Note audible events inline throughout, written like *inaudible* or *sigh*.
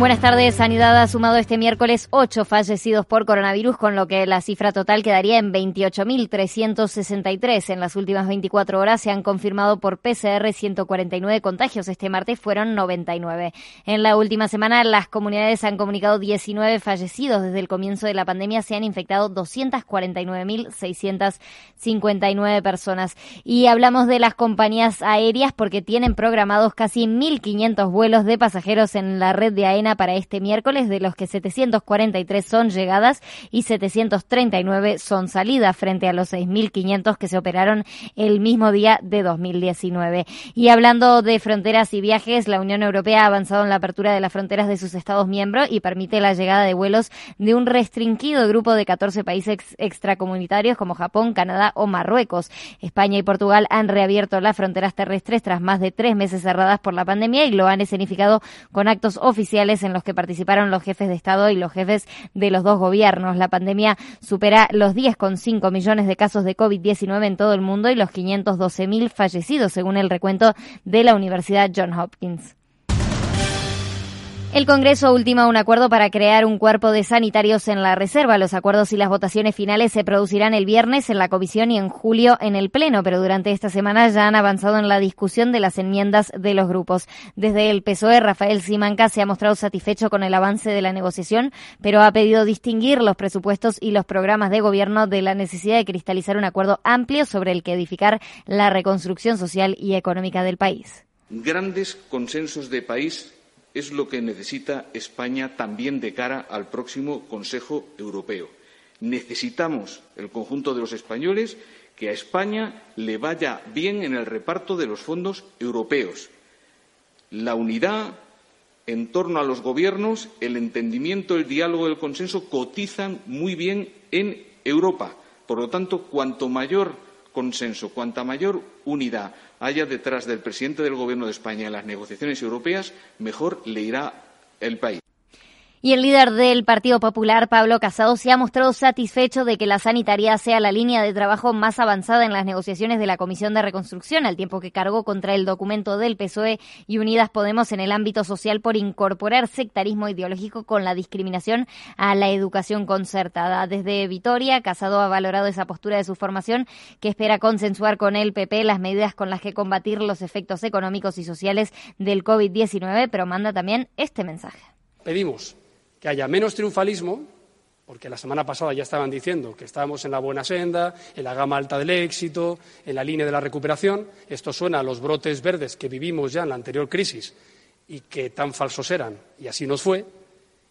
Buenas tardes. Sanidad ha sumado este miércoles ocho fallecidos por coronavirus, con lo que la cifra total quedaría en 28.363. En las últimas 24 horas se han confirmado por PCR 149 contagios. Este martes fueron 99. En la última semana, las comunidades han comunicado 19 fallecidos. Desde el comienzo de la pandemia se han infectado 249.659 personas. Y hablamos de las compañías aéreas porque tienen programados casi 1.500 vuelos de pasajeros en la red de AENA para este miércoles, de los que 743 son llegadas y 739 son salidas, frente a los 6.500 que se operaron el mismo día de 2019. Y hablando de fronteras y viajes, la Unión Europea ha avanzado en la apertura de las fronteras de sus Estados miembros y permite la llegada de vuelos de un restringido grupo de 14 países extracomunitarios como Japón, Canadá o Marruecos. España y Portugal han reabierto las fronteras terrestres tras más de tres meses cerradas por la pandemia y lo han escenificado con actos oficiales en los que participaron los jefes de Estado y los jefes de los dos gobiernos. La pandemia supera los 10,5 millones de casos de COVID-19 en todo el mundo y los 512.000 fallecidos, según el recuento de la Universidad Johns Hopkins. El Congreso ultima un acuerdo para crear un cuerpo de sanitarios en la reserva. Los acuerdos y las votaciones finales se producirán el viernes en la comisión y en julio en el Pleno, pero durante esta semana ya han avanzado en la discusión de las enmiendas de los grupos. Desde el PSOE, Rafael Simanca se ha mostrado satisfecho con el avance de la negociación, pero ha pedido distinguir los presupuestos y los programas de gobierno de la necesidad de cristalizar un acuerdo amplio sobre el que edificar la reconstrucción social y económica del país. Grandes consensos de país es lo que necesita España también de cara al próximo Consejo Europeo. Necesitamos, el conjunto de los españoles, que a España le vaya bien en el reparto de los fondos europeos. La unidad en torno a los gobiernos, el entendimiento, el diálogo, el consenso cotizan muy bien en Europa. Por lo tanto, cuanto mayor consenso, cuanta mayor unidad haya detrás del presidente del Gobierno de España en las negociaciones europeas, mejor le irá el país. Y el líder del Partido Popular, Pablo Casado, se ha mostrado satisfecho de que la sanitaria sea la línea de trabajo más avanzada en las negociaciones de la Comisión de Reconstrucción, al tiempo que cargó contra el documento del PSOE y Unidas Podemos en el ámbito social por incorporar sectarismo ideológico con la discriminación a la educación concertada. Desde Vitoria, Casado ha valorado esa postura de su formación, que espera consensuar con el PP las medidas con las que combatir los efectos económicos y sociales del COVID-19, pero manda también este mensaje. Pedimos que haya menos triunfalismo, porque la semana pasada ya estaban diciendo que estábamos en la buena senda, en la gama alta del éxito, en la línea de la recuperación. Esto suena a los brotes verdes que vivimos ya en la anterior crisis y que tan falsos eran, y así nos fue.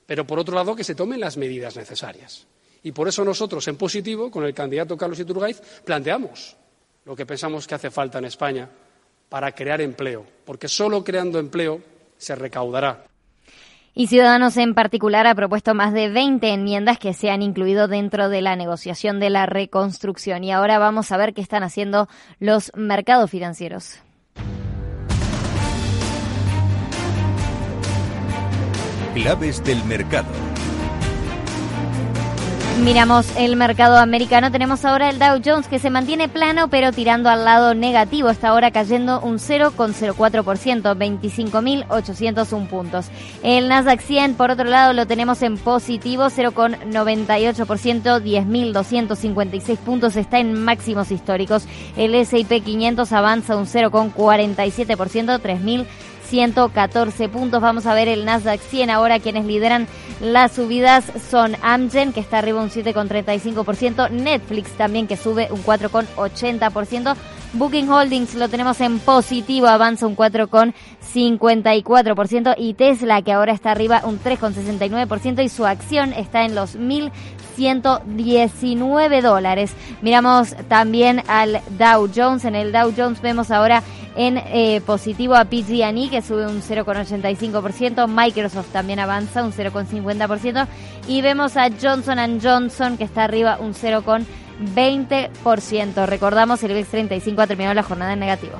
Pero, por otro lado, que se tomen las medidas necesarias. Y por eso nosotros, en positivo, con el candidato Carlos Iturgaiz, planteamos lo que pensamos que hace falta en España para crear empleo, porque solo creando empleo se recaudará. Y Ciudadanos en particular ha propuesto más de 20 enmiendas que se han incluido dentro de la negociación de la reconstrucción. Y ahora vamos a ver qué están haciendo los mercados financieros. Claves del mercado. Miramos el mercado americano. Tenemos ahora el Dow Jones que se mantiene plano pero tirando al lado negativo. Está ahora cayendo un 0,04%, 25.801 puntos. El Nasdaq 100 por otro lado lo tenemos en positivo, 0,98%, 10.256 puntos. Está en máximos históricos. El S&P 500 avanza un 0,47%, 3.000 114 puntos. Vamos a ver el Nasdaq 100 ahora. Quienes lideran las subidas son Amgen, que está arriba un 7,35%. Netflix también, que sube un 4,80%. Booking Holdings lo tenemos en positivo, avanza un 4,54%. Y Tesla, que ahora está arriba un 3,69%. Y su acción está en los 1.119 dólares. Miramos también al Dow Jones. En el Dow Jones vemos ahora en eh, positivo a PG&E que sube un 0,85%, Microsoft también avanza un 0,50% y vemos a Johnson Johnson que está arriba un 0,20%. Recordamos, el IBEX 35 ha terminado la jornada en negativo.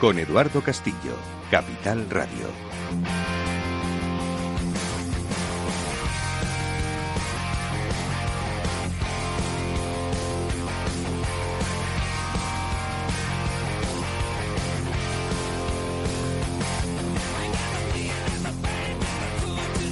con Eduardo Castillo, Capital Radio.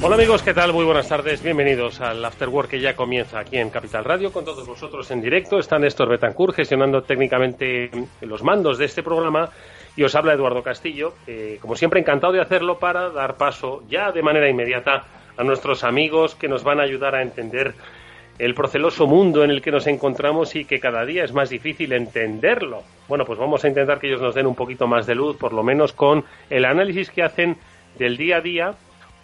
Hola amigos, ¿qué tal? Muy buenas tardes. Bienvenidos al After Work que ya comienza aquí en Capital Radio con todos vosotros en directo. Está Néstor Betancourt gestionando técnicamente los mandos de este programa y os habla Eduardo Castillo, como siempre encantado de hacerlo para dar paso ya de manera inmediata a nuestros amigos que nos van a ayudar a entender el proceloso mundo en el que nos encontramos y que cada día es más difícil entenderlo. Bueno, pues vamos a intentar que ellos nos den un poquito más de luz, por lo menos con el análisis que hacen del día a día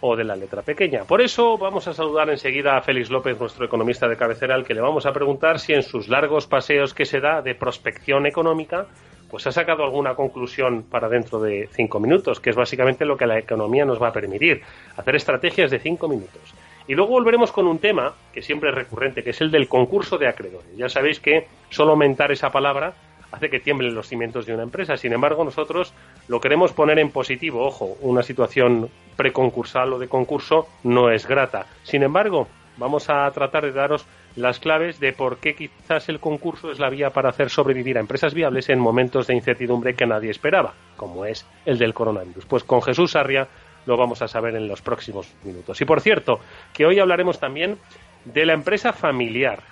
o de la letra pequeña. Por eso vamos a saludar enseguida a Félix López, nuestro economista de cabecera, al que le vamos a preguntar si en sus largos paseos que se da de prospección económica, pues ha sacado alguna conclusión para dentro de cinco minutos, que es básicamente lo que la economía nos va a permitir, hacer estrategias de cinco minutos. Y luego volveremos con un tema que siempre es recurrente, que es el del concurso de acreedores. Ya sabéis que solo aumentar esa palabra hace que tiemblen los cimientos de una empresa. Sin embargo, nosotros lo queremos poner en positivo. Ojo, una situación preconcursal o de concurso no es grata. Sin embargo, vamos a tratar de daros las claves de por qué quizás el concurso es la vía para hacer sobrevivir a empresas viables en momentos de incertidumbre que nadie esperaba, como es el del coronavirus. Pues con Jesús Sarria lo vamos a saber en los próximos minutos. Y por cierto, que hoy hablaremos también de la empresa familiar.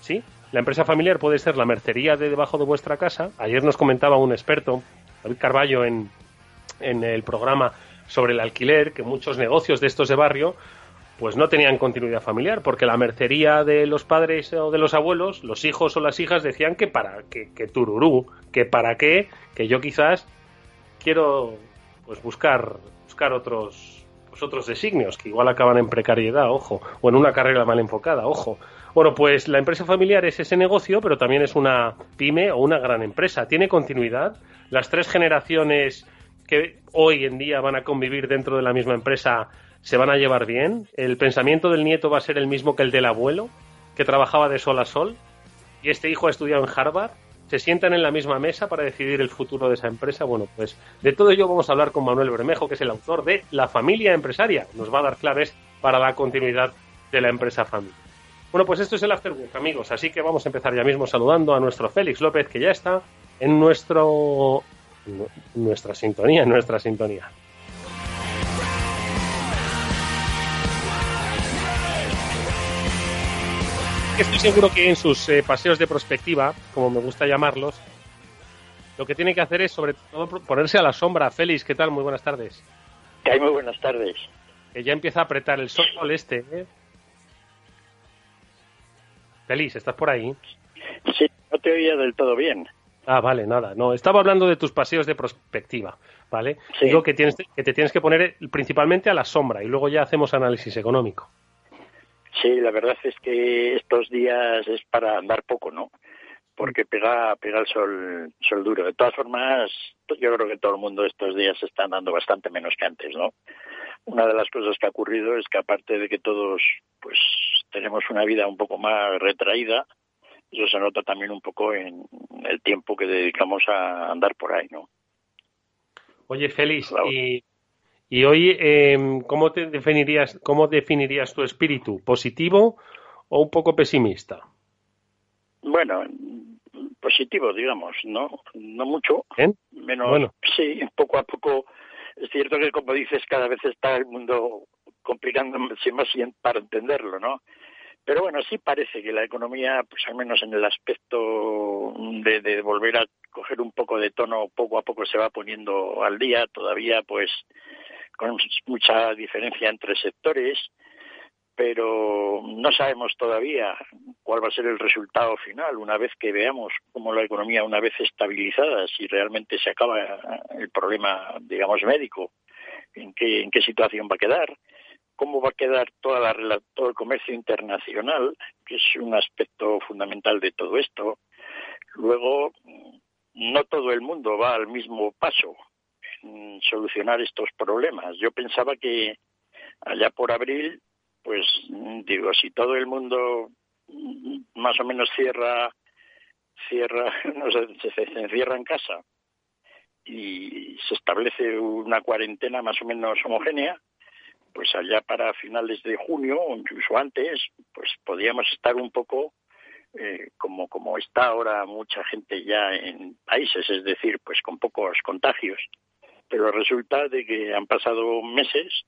¿Sí? La empresa familiar puede ser la mercería de debajo de vuestra casa. Ayer nos comentaba un experto, David Carballo, en, en el programa sobre el alquiler, que muchos negocios de estos de barrio pues no tenían continuidad familiar, porque la mercería de los padres o de los abuelos, los hijos o las hijas decían que para que, que tururú, que para qué, que yo quizás quiero pues buscar buscar otros pues otros designios que igual acaban en precariedad, ojo, o en una carrera mal enfocada, ojo. Bueno, pues la empresa familiar es ese negocio, pero también es una pyme o una gran empresa. Tiene continuidad. Las tres generaciones que hoy en día van a convivir dentro de la misma empresa se van a llevar bien. El pensamiento del nieto va a ser el mismo que el del abuelo, que trabajaba de sol a sol. Y este hijo ha estudiado en Harvard. Se sientan en la misma mesa para decidir el futuro de esa empresa. Bueno, pues de todo ello vamos a hablar con Manuel Bermejo, que es el autor de La familia empresaria. Nos va a dar claves para la continuidad de la empresa familia. Bueno, pues esto es el Afterwork, amigos. Así que vamos a empezar ya mismo saludando a nuestro Félix López, que ya está en nuestro nuestra sintonía, en nuestra sintonía. Estoy seguro que en sus eh, paseos de prospectiva, como me gusta llamarlos, lo que tiene que hacer es sobre todo ponerse a la sombra. Félix, ¿qué tal? Muy buenas tardes. ¿Qué hay? Muy buenas tardes. Que ya empieza a apretar el sol este, ¿eh? Feliz, ¿estás por ahí? Sí, no te oía del todo bien. Ah, vale, nada. No, estaba hablando de tus paseos de prospectiva, ¿vale? Digo que, tienes, que te tienes que poner principalmente a la sombra y luego ya hacemos análisis económico. Sí, la verdad es que estos días es para andar poco, ¿no? Porque pega, pega el sol, sol duro. De todas formas, yo creo que todo el mundo estos días está andando bastante menos que antes, ¿no? Una de las cosas que ha ocurrido es que aparte de que todos, pues, tenemos una vida un poco más retraída, eso se nota también un poco en el tiempo que dedicamos a andar por ahí, ¿no? Oye, Félix, y, y, hoy, eh, ¿cómo te definirías, cómo definirías tu espíritu? ¿Positivo o un poco pesimista? Bueno, positivo, digamos, no, no mucho, ¿Eh? menos, sí, poco a poco cierto que, como dices, cada vez está el mundo complicándose más para entenderlo, ¿no? Pero bueno, sí parece que la economía, pues al menos en el aspecto de, de, volver a coger un poco de tono, poco a poco se va poniendo al día, todavía pues con mucha diferencia entre sectores, pero no sabemos todavía cuál va a ser el resultado final una vez que veamos cómo la economía, una vez estabilizada, si realmente se acaba el problema, digamos, médico, en qué, en qué situación va a quedar cómo va a quedar toda la, todo el comercio internacional, que es un aspecto fundamental de todo esto. Luego, no todo el mundo va al mismo paso en solucionar estos problemas. Yo pensaba que allá por abril, pues digo, si todo el mundo más o menos cierra, cierra, *laughs* no sé, se encierra en casa y se establece una cuarentena más o menos homogénea, pues allá para finales de junio o incluso antes, pues podíamos estar un poco eh, como, como está ahora mucha gente ya en países, es decir, pues con pocos contagios. Pero resulta de que han pasado meses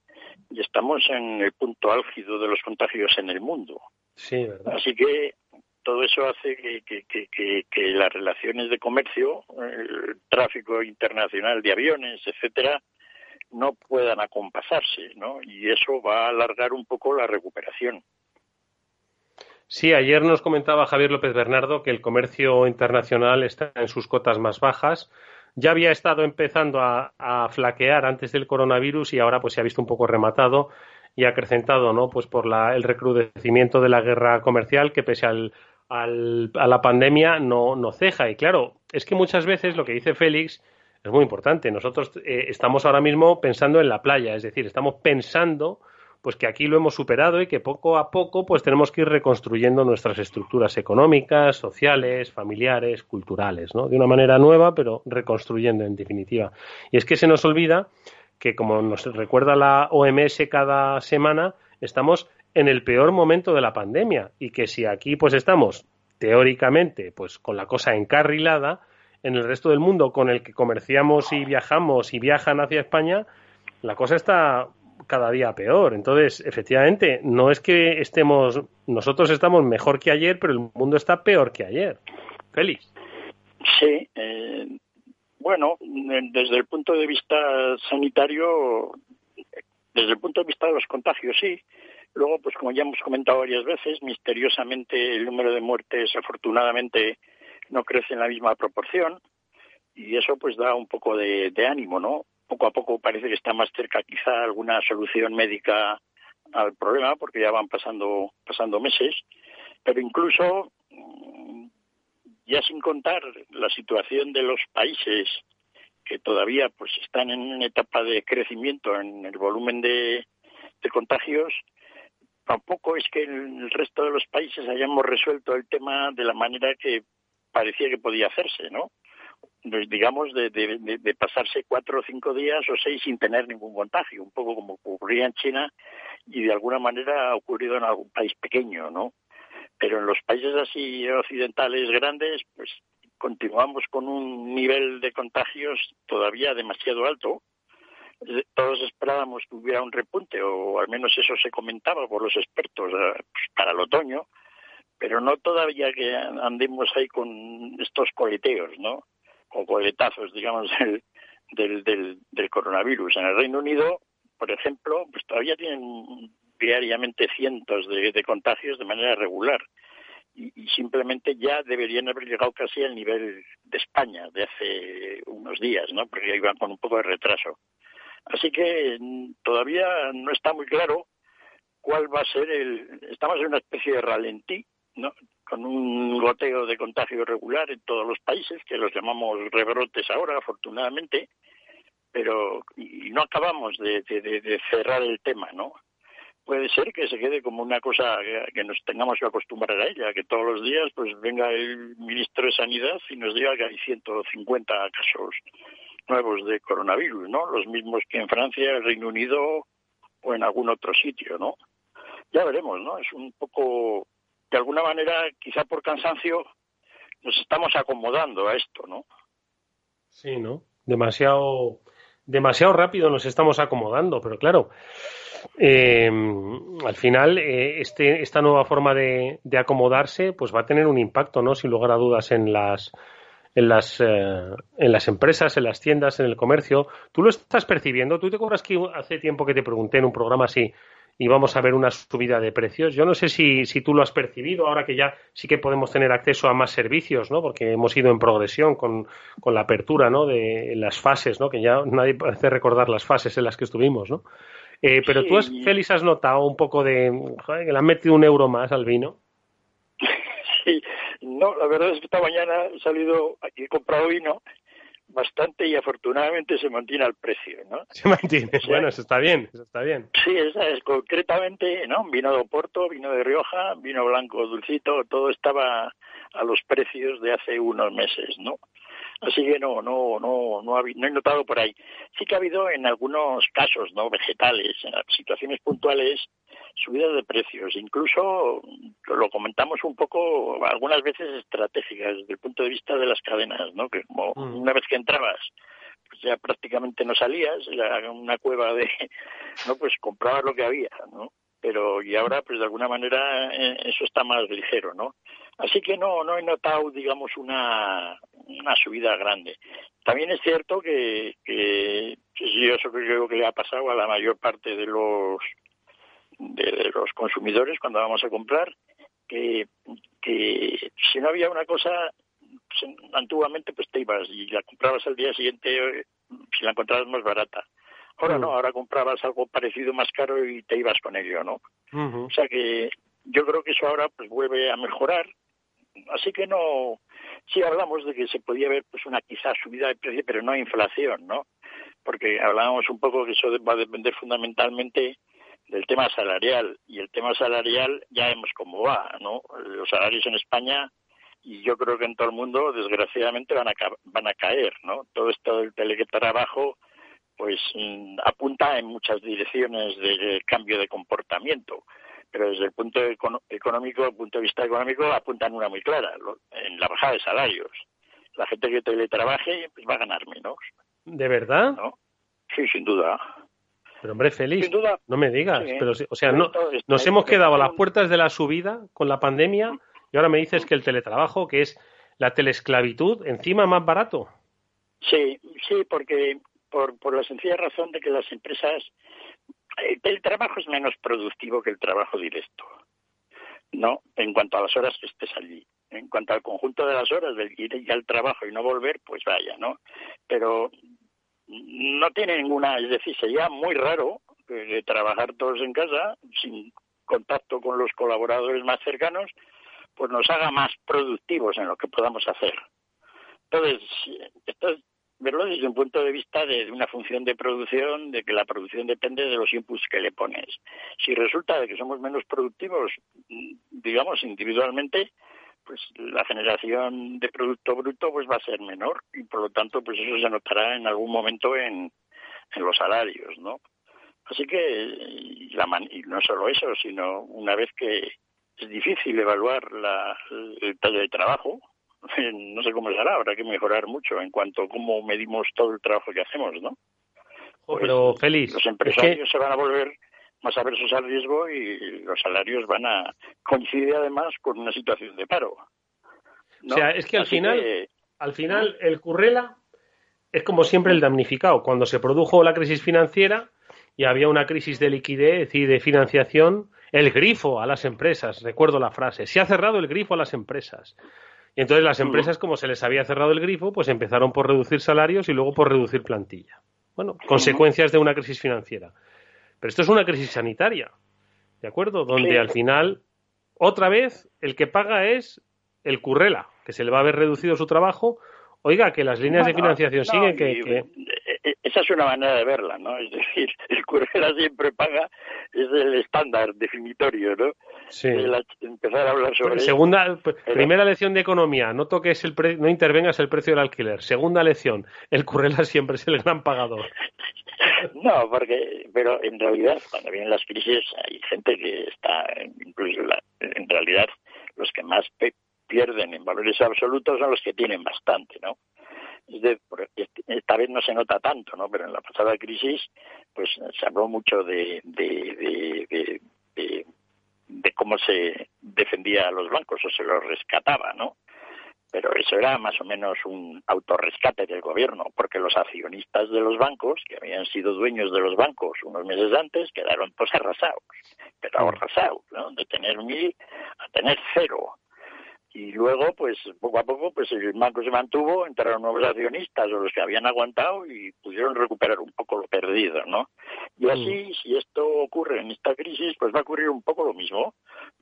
y estamos en el punto álgido de los contagios en el mundo. Sí, ¿verdad? Así que todo eso hace que, que, que, que, las relaciones de comercio, el tráfico internacional de aviones, etcétera, no puedan acompasarse, ¿no? Y eso va a alargar un poco la recuperación. Sí, ayer nos comentaba Javier López Bernardo que el comercio internacional está en sus cotas más bajas. Ya había estado empezando a, flaquear antes del coronavirus y ahora pues se ha visto un poco rematado y acrecentado, ¿no? Pues por el recrudecimiento de la guerra comercial que pese al, a la pandemia no, no ceja. Y claro, es que muchas veces lo que dice Félix es muy importante. Nosotros eh, estamos ahora mismo pensando en la playa, es decir, estamos pensando pues que aquí lo hemos superado y que poco a poco pues tenemos que ir reconstruyendo nuestras estructuras económicas, sociales, familiares, culturales, ¿no? De una manera nueva, pero reconstruyendo en definitiva. Y es que se nos olvida que como nos recuerda la OMS cada semana, estamos en el peor momento de la pandemia y que si aquí pues estamos teóricamente pues con la cosa encarrilada, en el resto del mundo con el que comerciamos y viajamos y viajan hacia España, la cosa está cada día peor. Entonces, efectivamente, no es que estemos, nosotros estamos mejor que ayer, pero el mundo está peor que ayer. Félix. Sí, eh, bueno, desde el punto de vista sanitario, desde el punto de vista de los contagios, sí. Luego, pues como ya hemos comentado varias veces, misteriosamente el número de muertes, afortunadamente, no crece en la misma proporción y eso pues da un poco de, ánimo, ¿no? Poco a poco parece que está más cerca quizá alguna solución médica al problema porque ya van pasando pasando meses, pero incluso mm, ya sin contar la situación de los países que todavía pues están en una etapa de crecimiento en el volumen de, de contagios, tampoco es que en el resto de los países hayamos resuelto el tema de la manera que parecía que podía hacerse, ¿no? Pues, digamos, de, de, pasarse cuatro o cinco días o seis sin tener ningún contagio, un poco como ocurría en China y de alguna manera ha ocurrido en algún país pequeño, ¿no? Pero en los países así occidentales grandes, pues continuamos con un nivel de contagios todavía demasiado alto. Todos esperábamos que hubiera un repunte, o al menos eso se comentaba por los expertos eh, pues, para el otoño, pero no todavía que andemos ahí con estos coleteos, ¿no? O coletazos, digamos, *laughs* del, del, del, coronavirus. En el Reino Unido, por ejemplo, pues todavía tienen diariamente cientos de, contagios de manera regular. Y, y, simplemente ya deberían haber llegado casi al nivel de España de hace unos días, ¿no? Porque iban con un poco de retraso. Así que mm, todavía no está muy claro cuál va a ser el. Estamos en una especie de ralentí con un goteo de contagio regular en todos los países, que los llamamos rebrotes ahora, afortunadamente, pero y no acabamos de, cerrar el tema, ¿no? Puede ser que se quede como una cosa que, nos tengamos que acostumbrar a ella, que todos los días pues venga el ministro de Sanidad y nos diga que hay 150 casos nuevos de coronavirus, ¿no? Los mismos que en Francia, el Reino Unido o en algún otro sitio, ¿no? Ya veremos, ¿no? Es un poco de alguna manera, quizá por cansancio, nos estamos acomodando a esto, ¿no? Sí, ¿no? Demasiado, demasiado rápido nos estamos acomodando, pero claro, eh, al final eh, este, esta nueva forma de, de, acomodarse pues va a tener un impacto, ¿no? Sin lugar a dudas en las en las eh, en las empresas, en las tiendas, en el comercio. ¿Tú lo estás percibiendo? ¿Tú te acuerdas que hace tiempo que te pregunté en un programa si y vamos a ver una subida de precios. Yo no sé si, si tú lo has percibido ahora que ya sí que podemos tener acceso a más servicios, ¿no? Porque hemos ido en progresión con, con la apertura, ¿no? De las fases, ¿no? Que ya nadie parece recordar las fases en las que estuvimos, ¿no? Eh, pero tú, has, Félix, has notado un poco de joder, que le han metido un euro más al vino. *laughs* Sí, no, la verdad es que esta mañana he salido y he comprado vino bastante y afortunadamente se mantiene al precio, ¿no? Se mantiene, bueno, eso está bien, eso está bien. Sí, esa es concretamente, ¿no? Vino de Oporto, vino de Rioja, vino blanco dulcito, todo estaba a los precios de hace unos meses, ¿no? Así que no, no, no, no, no he notado por ahí. Sí que ha habido en algunos casos, ¿no? Vegetales, en situaciones puntuales, subidas de precios, incluso lo comentamos un poco algunas veces estratégicas desde el punto de vista de las cadenas, ¿no? Que como mm. una vez que entrabas pues ya prácticamente no salías, era una cueva de, *laughs* no, pues comprabas lo que había, ¿no? Pero y ahora pues de alguna manera eh, eso está más ligero, ¿no? Así que no, no he notado, digamos, una, una subida grande. También es cierto que, que, que eso creo que le ha pasado a la mayor parte de los de, los consumidores cuando vamos a comprar, que, que si no había una cosa, pues, antiguamente pues te ibas y la comprabas al día siguiente si la encontrabas más barata. Ahora no, ahora comprabas algo parecido más caro y te ibas con ello, ¿no? O sea que yo creo que eso ahora pues vuelve a mejorar. Así que no, sí hablamos de que se podía ver pues una quizás subida de precio, pero no inflación, ¿no? Porque hablábamos un poco que eso va a depender fundamentalmente del tema salarial y el tema salarial ya vemos cómo va, ¿no? Los salarios en España y yo creo que en todo el mundo desgraciadamente van a van a caer, ¿no? Todo esto del teletrabajo pues mm, apunta en muchas direcciones de cambio de comportamiento, pero desde el punto económico, el punto de vista económico apunta en una muy clara, en la bajada de salarios. La gente que teletrabaje pues va a ganar menos. ¿De verdad? ¿No? Sí, sin duda. Pero hombre, feliz, no me digas. pero, o sea, no, nos hemos quedado a las puertas de la subida con la pandemia y ahora me dices que el teletrabajo, que es la telesclavitud, encima más barato. Sí, sí, porque por, por la sencilla razón de que las empresas... El teletrabajo es menos productivo que el trabajo directo, ¿no? En cuanto a las horas que estés allí. En cuanto al conjunto de las horas del ir ya al trabajo y no volver, pues vaya, ¿no? Pero no tiene ninguna, es decir, sería muy raro eh, trabajar todos en casa sin contacto con los colaboradores más cercanos, pues nos haga más productivos en lo que podamos hacer. Entonces, esto es verlo desde un punto de vista de, una función de producción, de que la producción depende de los inputs que le pones. Si resulta de que somos menos productivos, digamos, individualmente, pues la generación de producto bruto pues va a ser menor y por lo tanto pues eso se notará en algún momento en, en los salarios, ¿no? Así que la y no solo eso, sino una vez que es difícil evaluar la, el taller de trabajo, no sé cómo será, habrá que mejorar mucho en cuanto a cómo medimos todo el trabajo que hacemos, ¿no? pero pues, feliz. Los empresarios se van a volver más aversos al riesgo y los salarios van a coincidir además con una situación de paro. O sea, es que al final, al final el Currela es como siempre el damnificado. Cuando se produjo la crisis financiera y había una crisis de liquidez y de financiación, el grifo a las empresas, recuerdo la frase, se ha cerrado el grifo a las empresas. Y entonces las empresas, como se les había cerrado el grifo, pues empezaron por reducir salarios y luego por reducir plantilla. Bueno, consecuencias de una crisis financiera. Pero esto es una crisis sanitaria, ¿de acuerdo? Donde al final, otra vez, el que paga es el currela, que se le va a haber reducido su trabajo. Oiga, que las líneas de financiación siguen que, Esa es una manera de verla, ¿no? Es decir, *laughs* el currela siempre paga, es el estándar definitorio, ¿no? Sí. empezar a hablar sobre Segunda, primera lección de economía, no toques el no intervengas el precio del alquiler. Segunda lección, el currela *laughs* siempre es el gran pagador. *laughs* No, porque, pero en realidad, cuando vienen las crisis, hay gente que está, incluso en realidad, los que más pierden en valores absolutos son los que tienen bastante, ¿no? Esta vez no se nota tanto, ¿no? Pero en la pasada crisis, pues se habló mucho de, de, de, de, de cómo se defendía a los bancos o se los rescataba, ¿no? pero eso era más o menos un autorrescate del gobierno, porque los accionistas de los bancos, que habían sido dueños de los bancos unos meses antes, quedaron pues arrasados, pero arrasados, ¿no? De tener mil a tener cero. Y luego, pues poco a poco, pues el banco se mantuvo, entraron nuevos accionistas o los que habían aguantado y pudieron recuperar un poco lo perdido, ¿no? Y mm. así, si esto ocurre en esta crisis, pues va a ocurrir un poco lo mismo.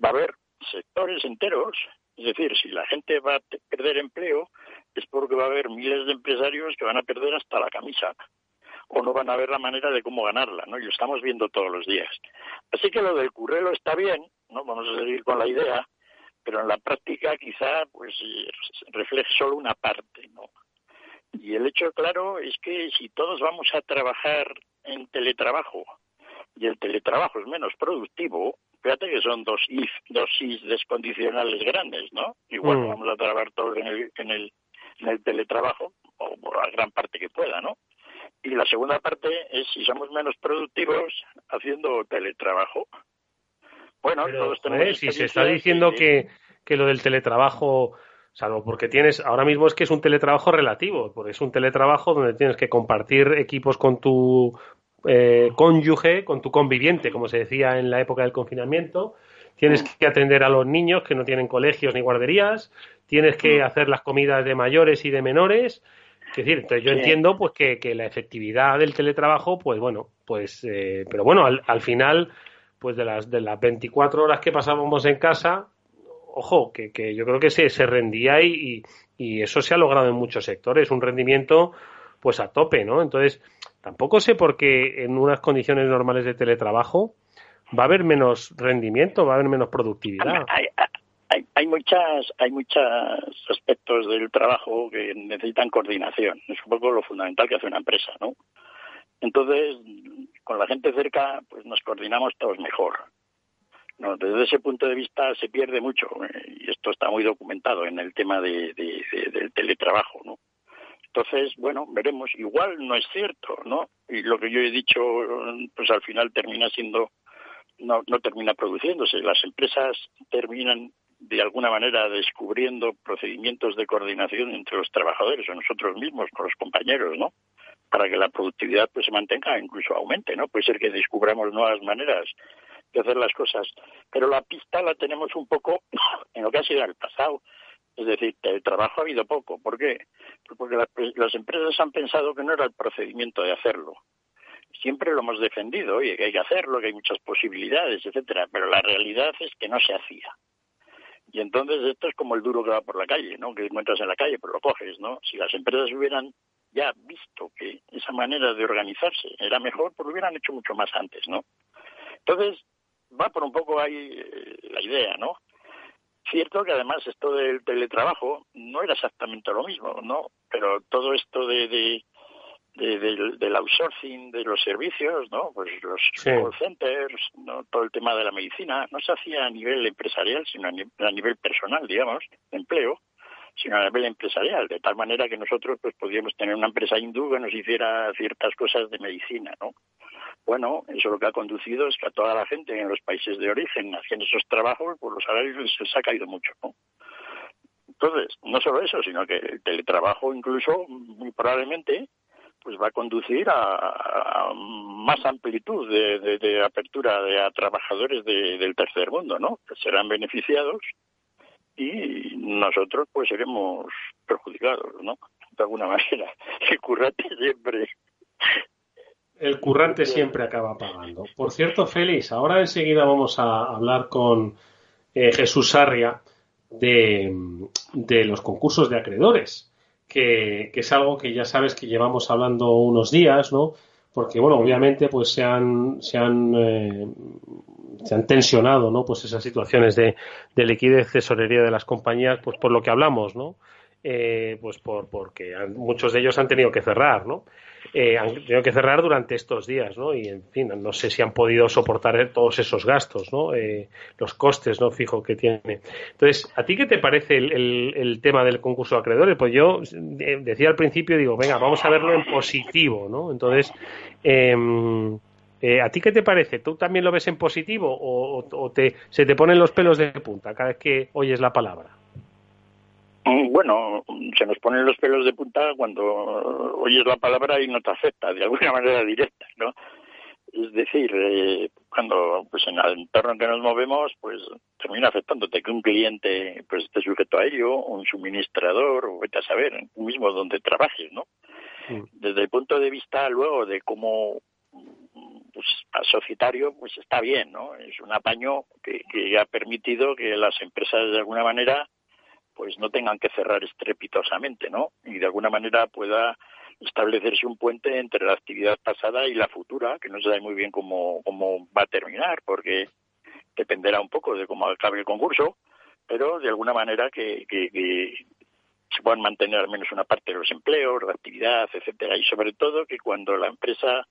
Va a haber sectores enteros es decir, si la gente va a perder empleo, es porque va a haber miles de empresarios que van a perder hasta la camisa o no van a ver la manera de cómo ganarla, ¿no? Y lo estamos viendo todos los días. Así que lo del currelo está bien, ¿no? Vamos a seguir con la idea, pero en la práctica quizá pues refleje solo una parte, ¿no? Y el hecho claro es que si todos vamos a trabajar en teletrabajo y el teletrabajo es menos productivo, Fíjate que son dos if, dos descondicionales grandes, ¿no? Igual mm. vamos a trabajar todos en el, en el, en el teletrabajo, o por la gran parte que pueda, ¿no? Y la segunda parte es si somos menos productivos haciendo teletrabajo. Bueno, todos tenemos. si se está diciendo que, que lo del teletrabajo salvo porque tienes, ahora mismo es que es un teletrabajo relativo, porque es un teletrabajo donde tienes que compartir equipos con tu eh, cónyuge, con tu conviviente, como se decía en la época del confinamiento. Tienes mm. que atender a los niños que no tienen colegios ni guarderías. Tienes que mm. hacer las comidas de mayores y de menores. Es decir, entonces yo entiendo pues que, la efectividad del teletrabajo, pues bueno, pues, eh, pero bueno, al, final, pues de las, de las 24 horas que pasábamos en casa, ojo, que, que yo creo que se, se rendía y, y, eso se ha logrado en muchos sectores, un rendimiento pues a tope, ¿no? Entonces, Tampoco sé por qué en unas condiciones normales de teletrabajo va a haber menos rendimiento, va a haber menos productividad. Hay, hay, hay muchas, hay muchos aspectos del trabajo que necesitan coordinación. Es un poco lo fundamental que hace una empresa, ¿no? Entonces, con la gente cerca, pues nos coordinamos todos mejor. No, desde ese punto de vista se pierde mucho eh, y esto está muy documentado en el tema de, del teletrabajo, ¿no? Entonces, bueno, veremos. Igual no es cierto, ¿no? Y lo que yo he dicho, pues al final termina siendo, no, no termina produciéndose. Las empresas terminan de alguna manera descubriendo procedimientos de coordinación entre los trabajadores o nosotros mismos con los compañeros, ¿no? Para que la productividad pues se mantenga, incluso aumente, ¿no? Puede ser que descubramos nuevas maneras de hacer las cosas, pero la pista la tenemos un poco *coughs* en lo que ha sido el pasado. Es decir, el trabajo ha habido poco. ¿Por qué? Pues porque las, empresas han pensado que no era el procedimiento de hacerlo. Siempre lo hemos defendido, oye, que hay que hacerlo, que hay muchas posibilidades, etcétera, pero la realidad es que no se hacía. Y entonces esto es como el duro que va por la calle, ¿no? Que encuentras en la calle, pero lo coges, ¿no? Si las empresas hubieran ya visto que esa manera de organizarse era mejor, pues lo hubieran hecho mucho más antes, ¿no? Entonces, va por un poco ahí eh, la idea, ¿no? Cierto que además esto del teletrabajo no era exactamente lo mismo, ¿no? Pero todo esto de, de, del, outsourcing de los servicios, ¿no? Pues los call centers, ¿no? todo el tema de la medicina, no se hacía a nivel empresarial, sino a, nivel personal, digamos, de empleo, sino a nivel empresarial, de tal manera que nosotros pues podíamos tener una empresa hindú que nos hiciera ciertas cosas de medicina, ¿no? Bueno, eso lo que ha conducido es que a toda la gente en los países de origen haciendo esos trabajos, pues los salarios les ha caído mucho, ¿no? Entonces, no solo eso, sino que el teletrabajo incluso, muy probablemente, pues va a conducir a, más amplitud de, apertura de, a trabajadores del tercer mundo, ¿no? Que serán beneficiados y nosotros pues seremos perjudicados, ¿no? De alguna *laughs* manera. El currante siempre el currante siempre acaba pagando. Por cierto, Félix, ahora enseguida vamos a hablar con eh, Jesús Sarria de, los concursos de acreedores, que, es algo que ya sabes que llevamos hablando unos días, ¿no? Porque, bueno, obviamente, pues se han, se han, eh, se han tensionado, ¿no? Pues esas situaciones de, de liquidez, tesorería de las compañías, pues por lo que hablamos, ¿no? Eh, pues por, porque muchos de ellos han tenido que cerrar, ¿no? Eh, han tenido que cerrar durante estos días, ¿no? Y en fin, no sé si han podido soportar todos esos gastos, ¿no? Eh, los costes, ¿no? Fijo que tiene. Entonces, ¿a ti qué te parece el, tema del concurso de acreedores? Pues yo eh, decía al principio, digo, venga, vamos a verlo en positivo, ¿no? Entonces, em, ¿a ti qué te parece? ¿Tú también lo ves en positivo o, o te, se te ponen los pelos de punta cada vez que oyes la palabra? Mm, bueno, se nos ponen los pelos de punta cuando oyes la palabra y no te afecta de alguna *laughs* manera directa, ¿no? Es decir, eh, cuando pues en el entorno en que nos movemos, pues termina afectándote que un cliente pues esté sujeto a ello, un suministrador, o vete a saber, mismo donde trabajes, ¿no? Mm. Desde el punto de vista luego de cómo pues societario pues está bien, ¿no? Es un apaño que, que ha permitido que las empresas de alguna manera pues no tengan que cerrar estrepitosamente, ¿no? Y de alguna manera pueda establecerse un puente entre la actividad pasada y la futura, que no se sabe muy bien cómo, cómo va a terminar, porque dependerá un poco de cómo acabe el concurso, pero de alguna manera que, que, se puedan mantener al menos una parte de los empleos, la actividad, etcétera, y sobre todo que cuando la empresa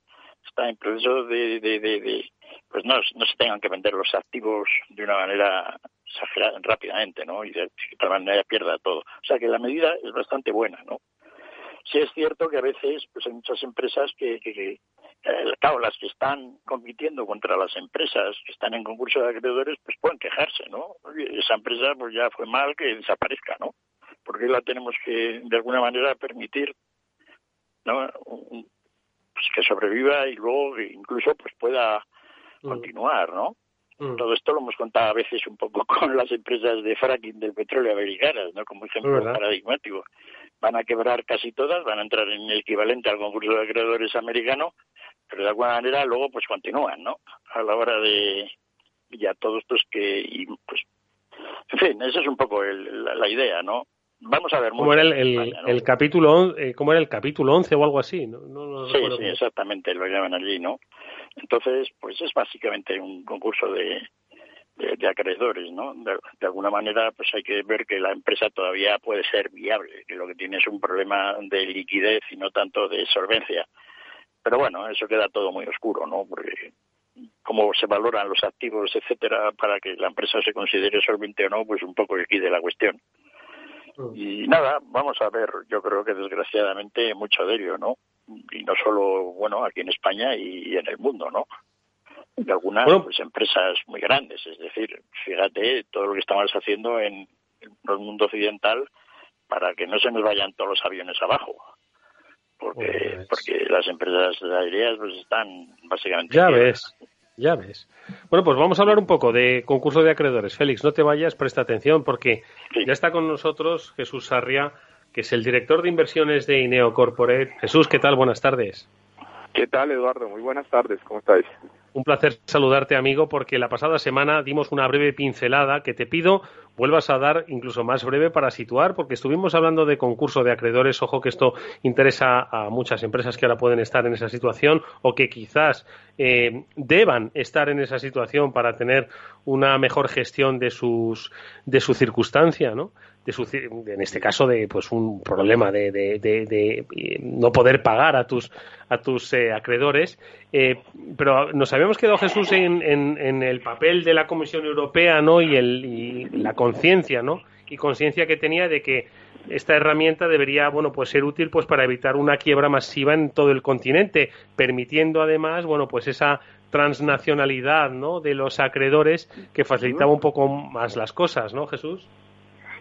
está en proceso de, de, de, pues no, no se tengan que vender los activos de una manera exagerada rápidamente, ¿no? Y de, manera pierda todo. O sea que la medida es bastante buena, ¿no? Sí es cierto que a veces pues hay muchas empresas que, que, eh, claro, las que están compitiendo contra las empresas que están en concurso de acreedores, pues pueden quejarse, ¿no? Esa empresa pues ya fue mal que desaparezca, ¿no? Porque la tenemos que de alguna manera permitir, ¿no? Pues que sobreviva y luego incluso pues pueda continuar, ¿no? Mm. Todo esto lo hemos contado a veces un poco *laughs* con las empresas de fracking del petróleo americanas, ¿no? Como ejemplo paradigmático. Van a quebrar casi todas, van a entrar en el equivalente al concurso de acreedores americano, pero de alguna manera luego pues continúan, ¿no? A la hora de ya todos estos que y pues en fin, esa es un poco la, idea, ¿no? Vamos a ver. ¿Cómo era el, el, capítulo, eh, ¿cómo era el capítulo 11 o algo así? No, no, sí, sí, exactamente, lo llaman allí, ¿no? Entonces, pues es básicamente un concurso de, de, acreedores, ¿no? De, alguna manera, pues hay que ver que la empresa todavía puede ser viable, que lo que tiene es un problema de liquidez y no tanto de solvencia. Pero bueno, eso queda todo muy oscuro, ¿no? Porque cómo se valoran los activos, etcétera, para que la empresa se considere solvente o no, pues un poco aquí de la cuestión. Mm. Y nada, vamos a ver, yo creo que desgraciadamente mucho de ello, ¿no? Y no solo, bueno, aquí en España y, en el mundo, ¿no? De algunas pues, empresas muy grandes, es decir, fíjate todo lo que estamos haciendo en, el mundo occidental para que no se nos vayan todos los aviones abajo, porque porque las empresas aéreas pues están básicamente ya ves ya ves. Bueno, pues vamos a hablar un poco de concurso de acreedores. Félix, no te vayas, presta atención porque ya está con nosotros Jesús Sarria, que es el director de inversiones de Ineo Corporate. Jesús, ¿qué tal? Buenas tardes. ¿Qué tal, Eduardo? Muy buenas tardes, ¿cómo estáis? Un placer saludarte, amigo, porque la pasada semana dimos una breve pincelada que te pido vuelvas a dar incluso más breve para situar, porque estuvimos hablando de concurso de acreedores. Ojo que esto interesa a muchas empresas que ahora pueden estar en esa situación o que quizás eh, deban estar en esa situación para tener una mejor gestión de sus de su circunstancia, ¿no? En este caso de pues un problema de, de, no poder pagar a tus a tus eh, acreedores. Eh, pero nos habíamos quedado Jesús en, en, el papel de la Comisión Europea no y, el, y la conciencia no y conciencia que tenía de que esta herramienta debería bueno pues ser útil pues para evitar una quiebra masiva en todo el continente permitiendo además bueno pues esa transnacionalidad no de los acreedores que facilitaba un poco más las cosas no Jesús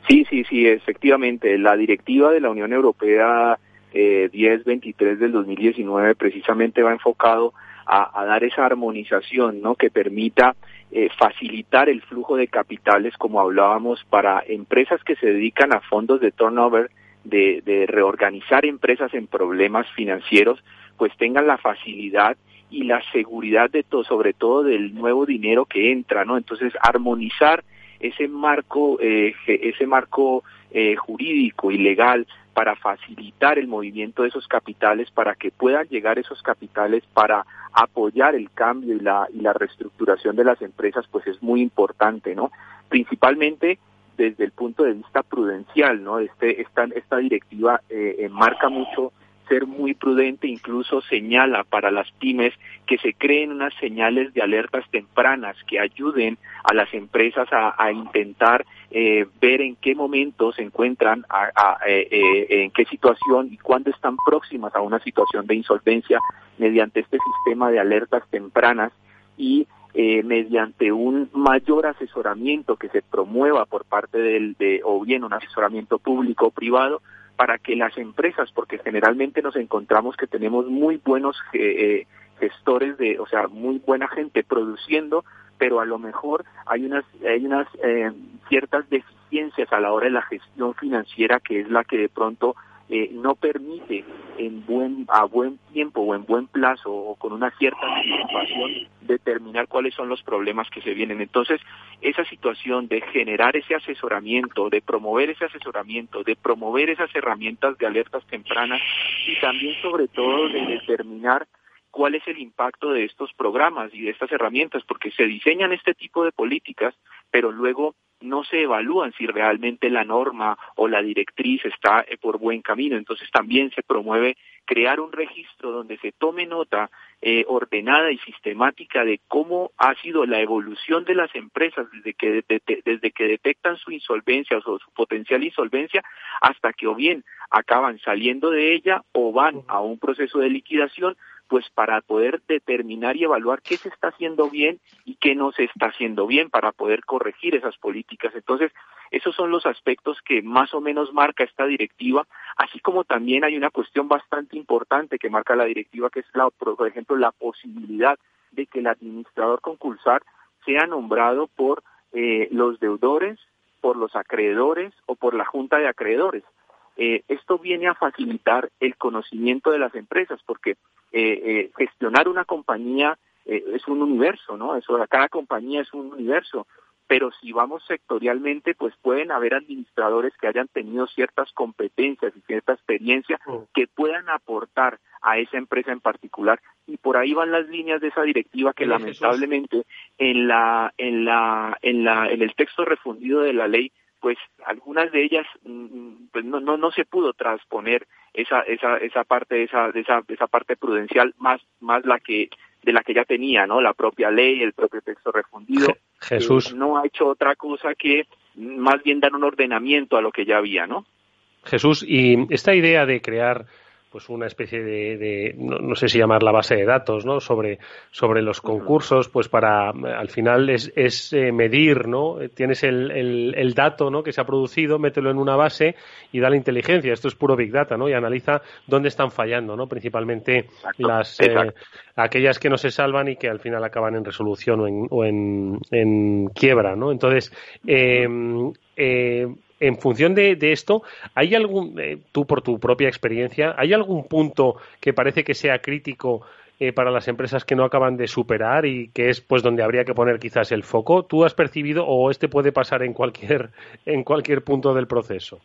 Sí, sí, sí, efectivamente. La directiva de la Unión Europea eh, 1023 del 2019 precisamente va enfocado a, dar esa armonización, ¿no? Que permita eh, facilitar el flujo de capitales, como hablábamos, para empresas que se dedican a fondos de turnover, de, de reorganizar empresas en problemas financieros, pues tengan la facilidad y la seguridad de todo, sobre todo del nuevo dinero que entra, ¿no? Entonces, armonizar ese marco, eh, ese marco eh, jurídico y legal para facilitar el movimiento de esos capitales, para que puedan llegar esos capitales para apoyar el cambio y la, y la reestructuración de las empresas, pues es muy importante, ¿no? Principalmente desde el punto de vista prudencial, ¿no? Este, esta, esta directiva eh, enmarca mucho ser muy prudente, incluso señala para las pymes que se creen unas señales de alertas tempranas que ayuden a las empresas a, intentar eh, ver en qué momento se encuentran, eh, eh, en qué situación y cuándo están próximas a una situación de insolvencia mediante este sistema de alertas tempranas y mediante un mayor asesoramiento que se promueva por parte del, de, o bien un asesoramiento público o privado, para que las empresas, porque generalmente nos encontramos que tenemos muy buenos eh, eh, gestores de, o sea, muy buena gente produciendo, pero a lo mejor hay unas, hay unas eh, ciertas deficiencias a la hora de la gestión financiera que es la que de pronto eh, no permite en buen, a buen tiempo o en buen plazo o con una cierta anticipación determinar cuáles son los problemas que se vienen. Entonces, esa situación de generar ese asesoramiento, de promover ese asesoramiento, de promover esas herramientas de alertas tempranas y también sobre todo de determinar cuál es el impacto de estos programas y de estas herramientas, porque se diseñan este tipo de políticas, pero luego no se evalúan si realmente la norma o la directriz está eh, por buen camino. Entonces también se promueve crear un registro donde se tome nota eh, ordenada y sistemática de cómo ha sido la evolución de las empresas desde que, desde que detectan su insolvencia o su potencial insolvencia hasta que o bien acaban saliendo de ella o van a un proceso de liquidación pues para poder determinar y evaluar qué se está haciendo bien y qué no se está haciendo bien para poder corregir esas políticas. Entonces, esos son los aspectos que más o menos marca esta directiva, así como también hay una cuestión bastante importante que marca la directiva, que es, la, por ejemplo, la posibilidad de que el administrador concursar sea nombrado por eh, los deudores, por los acreedores o por la junta de acreedores. Eh, esto viene a facilitar el conocimiento de las empresas, porque eh, eh, gestionar una compañía es un universo, ¿no? Eso, cada compañía es un universo, pero si vamos sectorialmente, pues pueden haber administradores que hayan tenido ciertas competencias y cierta experiencia mm. que puedan aportar a esa empresa en particular y por ahí van las líneas de esa directiva que lamentablemente en la en la en la en el texto refundido de la ley pues algunas de ellas mm, pues no, no, no se pudo transponer esa, esa, esa parte, esa, esa, esa parte prudencial más, más la que, de la que ya tenía, ¿no? La propia ley, el propio texto refundido. Jesús. no ha hecho otra cosa que más bien dar un ordenamiento a lo que ya había, ¿no? Jesús, y esta idea de crear pues una especie de, no, sé si llamar la base de datos, ¿no? Sobre, sobre los concursos, pues para, al final es, es eh, medir, ¿no? Tienes el, el, dato, ¿no? Que se ha producido, mételo en una base y da la inteligencia. Esto es puro Big Data, ¿no? Y analiza dónde están fallando, ¿no? Principalmente las, eh, aquellas que no se salvan y que al final acaban en resolución o en, o en, en quiebra, ¿no? Entonces, eh, eh en función de, esto, ¿hay algún, eh, tú por tu propia experiencia, ¿hay algún punto que parece que sea crítico eh, para las empresas que no acaban de superar y que es pues donde habría que poner quizás el foco? ¿Tú has percibido o este puede pasar en cualquier, *laughs* en cualquier punto del proceso?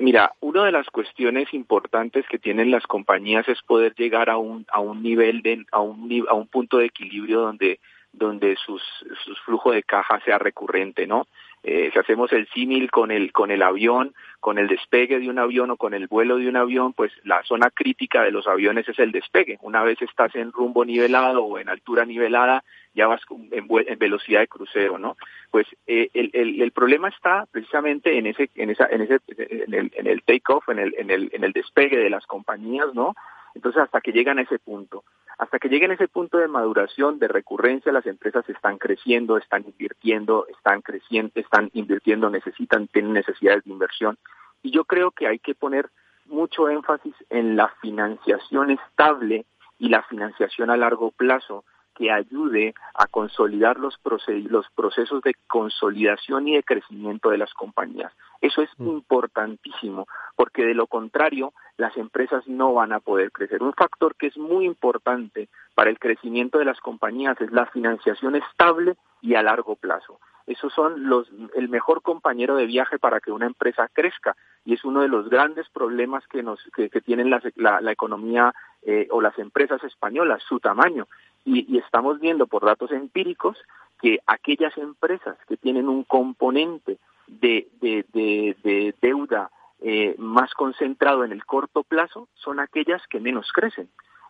Mira, una de las cuestiones importantes que tienen las compañías es poder llegar a un, a un nivel de, a un, a un punto de equilibrio donde donde sus, sus flujo de caja sea recurrente, ¿no? Eh, si hacemos el símil con el, con el avión, con el despegue de un avión o con el vuelo de un avión, pues la zona crítica de los aviones es el despegue. Una vez estás en rumbo nivelado o en altura nivelada, ya vas en, en velocidad de crucero, ¿no? Pues eh, el, el, el, problema está precisamente en ese, en esa, en ese, en el, en el take-off, en el, en el, en el despegue de las compañías, ¿no? Entonces, hasta que llegan a ese punto, hasta que lleguen a ese punto de maduración, de recurrencia, las empresas están creciendo, están invirtiendo, están creciendo, están invirtiendo, necesitan, tienen necesidades de inversión. Y yo creo que hay que poner mucho énfasis en la financiación estable y la financiación a largo plazo que ayude a consolidar los, los procesos de consolidación y de crecimiento de las compañías. Eso es mm. importantísimo, porque de lo contrario, las empresas no van a poder crecer. Un factor que es muy importante para el crecimiento de las compañías es la financiación estable y a largo plazo. Esos son los, el mejor compañero de viaje para que una empresa crezca y es uno de los grandes problemas que, nos, que, tienen la, la, economía eh, o las empresas españolas, su tamaño. Y, estamos viendo por datos empíricos que aquellas empresas que tienen un componente de, de, de, deuda eh, más concentrado en el corto plazo son aquellas que menos crecen.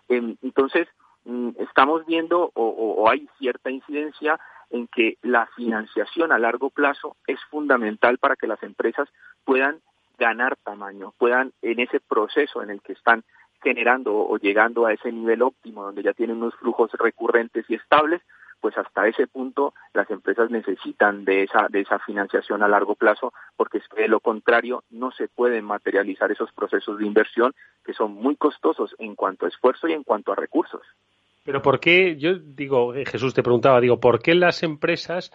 Entonces, mm, estamos viendo o, hay cierta incidencia en que la financiación a largo plazo es fundamental para que las empresas puedan ganar tamaño, puedan en ese proceso en el que están generando o llegando a ese nivel óptimo donde ya tienen unos flujos recurrentes y estables, pues hasta ese punto las empresas necesitan de esa de esa financiación a largo plazo porque es que de lo contrario no se pueden materializar esos procesos de inversión que son muy costosos en cuanto a esfuerzo y en cuanto a recursos. Pero ¿por qué, yo digo, eh, Jesús te preguntaba, digo, ¿por qué las empresas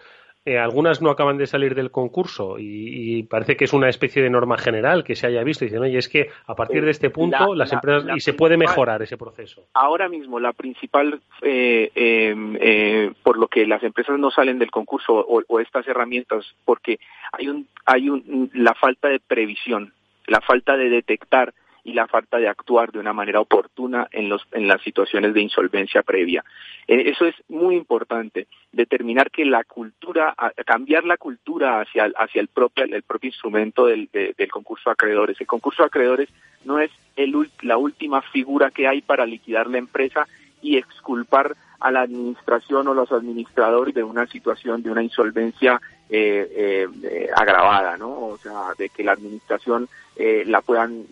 eh, algunas no acaban de salir del concurso y, parece que es una especie de norma general que se haya visto. Y dicen, oye, es que a partir de este punto las empresas y se puede mejorar ese proceso. Ahora mismo la principal, eh, em, eh, por lo que las empresas no salen del concurso o, estas herramientas, porque hay un, hay un, la falta de previsión, la falta de detectar y la falta de actuar de una manera oportuna en, los, en las situaciones de insolvencia previa. Eh, eso es muy importante, determinar que la cultura, cambiar la cultura hacia, hacia el, propio, el propio instrumento del, del concurso de acreedores. El concurso de acreedores no es el, la última figura que hay para liquidar la empresa y exculpar a la administración o los administradores de una situación de una insolvencia eh, eh, eh, agravada, ¿no? O sea, de que la administración la puedan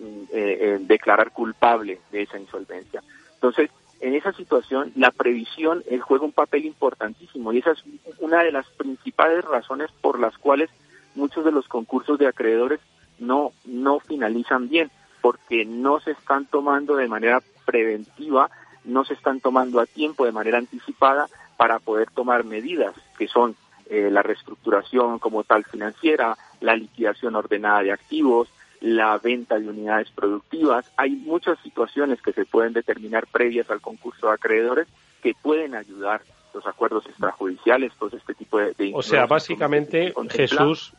declarar culpable de esa insolvencia. Entonces, en esa situación, la previsión juega un papel importantísimo y esa es una de las principales razones por las cuales muchos de los concursos de acreedores no, no finalizan bien, porque no se están tomando de manera preventiva no se están tomando a tiempo de manera anticipada para poder tomar medidas que son eh, la reestructuración como tal financiera, la liquidación ordenada de activos, la venta de unidades productivas. Hay muchas situaciones que se pueden determinar previas al concurso de acreedores que pueden ayudar los acuerdos extrajudiciales, todo este tipo de... o sea, básicamente, Jesús,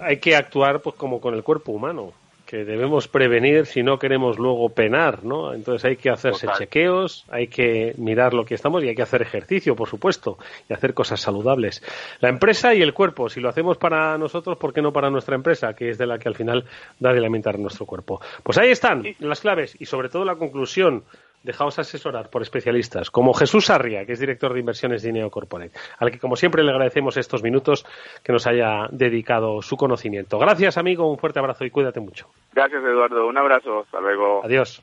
hay que actuar pues como con el cuerpo humano que debemos prevenir si no queremos luego penar, ¿no? Entonces hay que hacerse chequeos, hay que mirar lo que estamos y hay que hacer ejercicio, por supuesto, y hacer cosas saludables. La empresa y el cuerpo, si lo hacemos para nosotros, ¿por qué no para nuestra empresa, que es de la que al final da de alimentar nuestro cuerpo? Pues ahí están las claves y sobre todo la conclusión dejaos asesorar por especialistas como Jesús Sarria, que es director de inversiones de Ineo Corporate, al que como siempre le agradecemos estos minutos que nos haya dedicado su conocimiento. Gracias, amigo, un fuerte abrazo y cuídate mucho. Gracias, Eduardo. Un abrazo. Hasta luego. Adiós.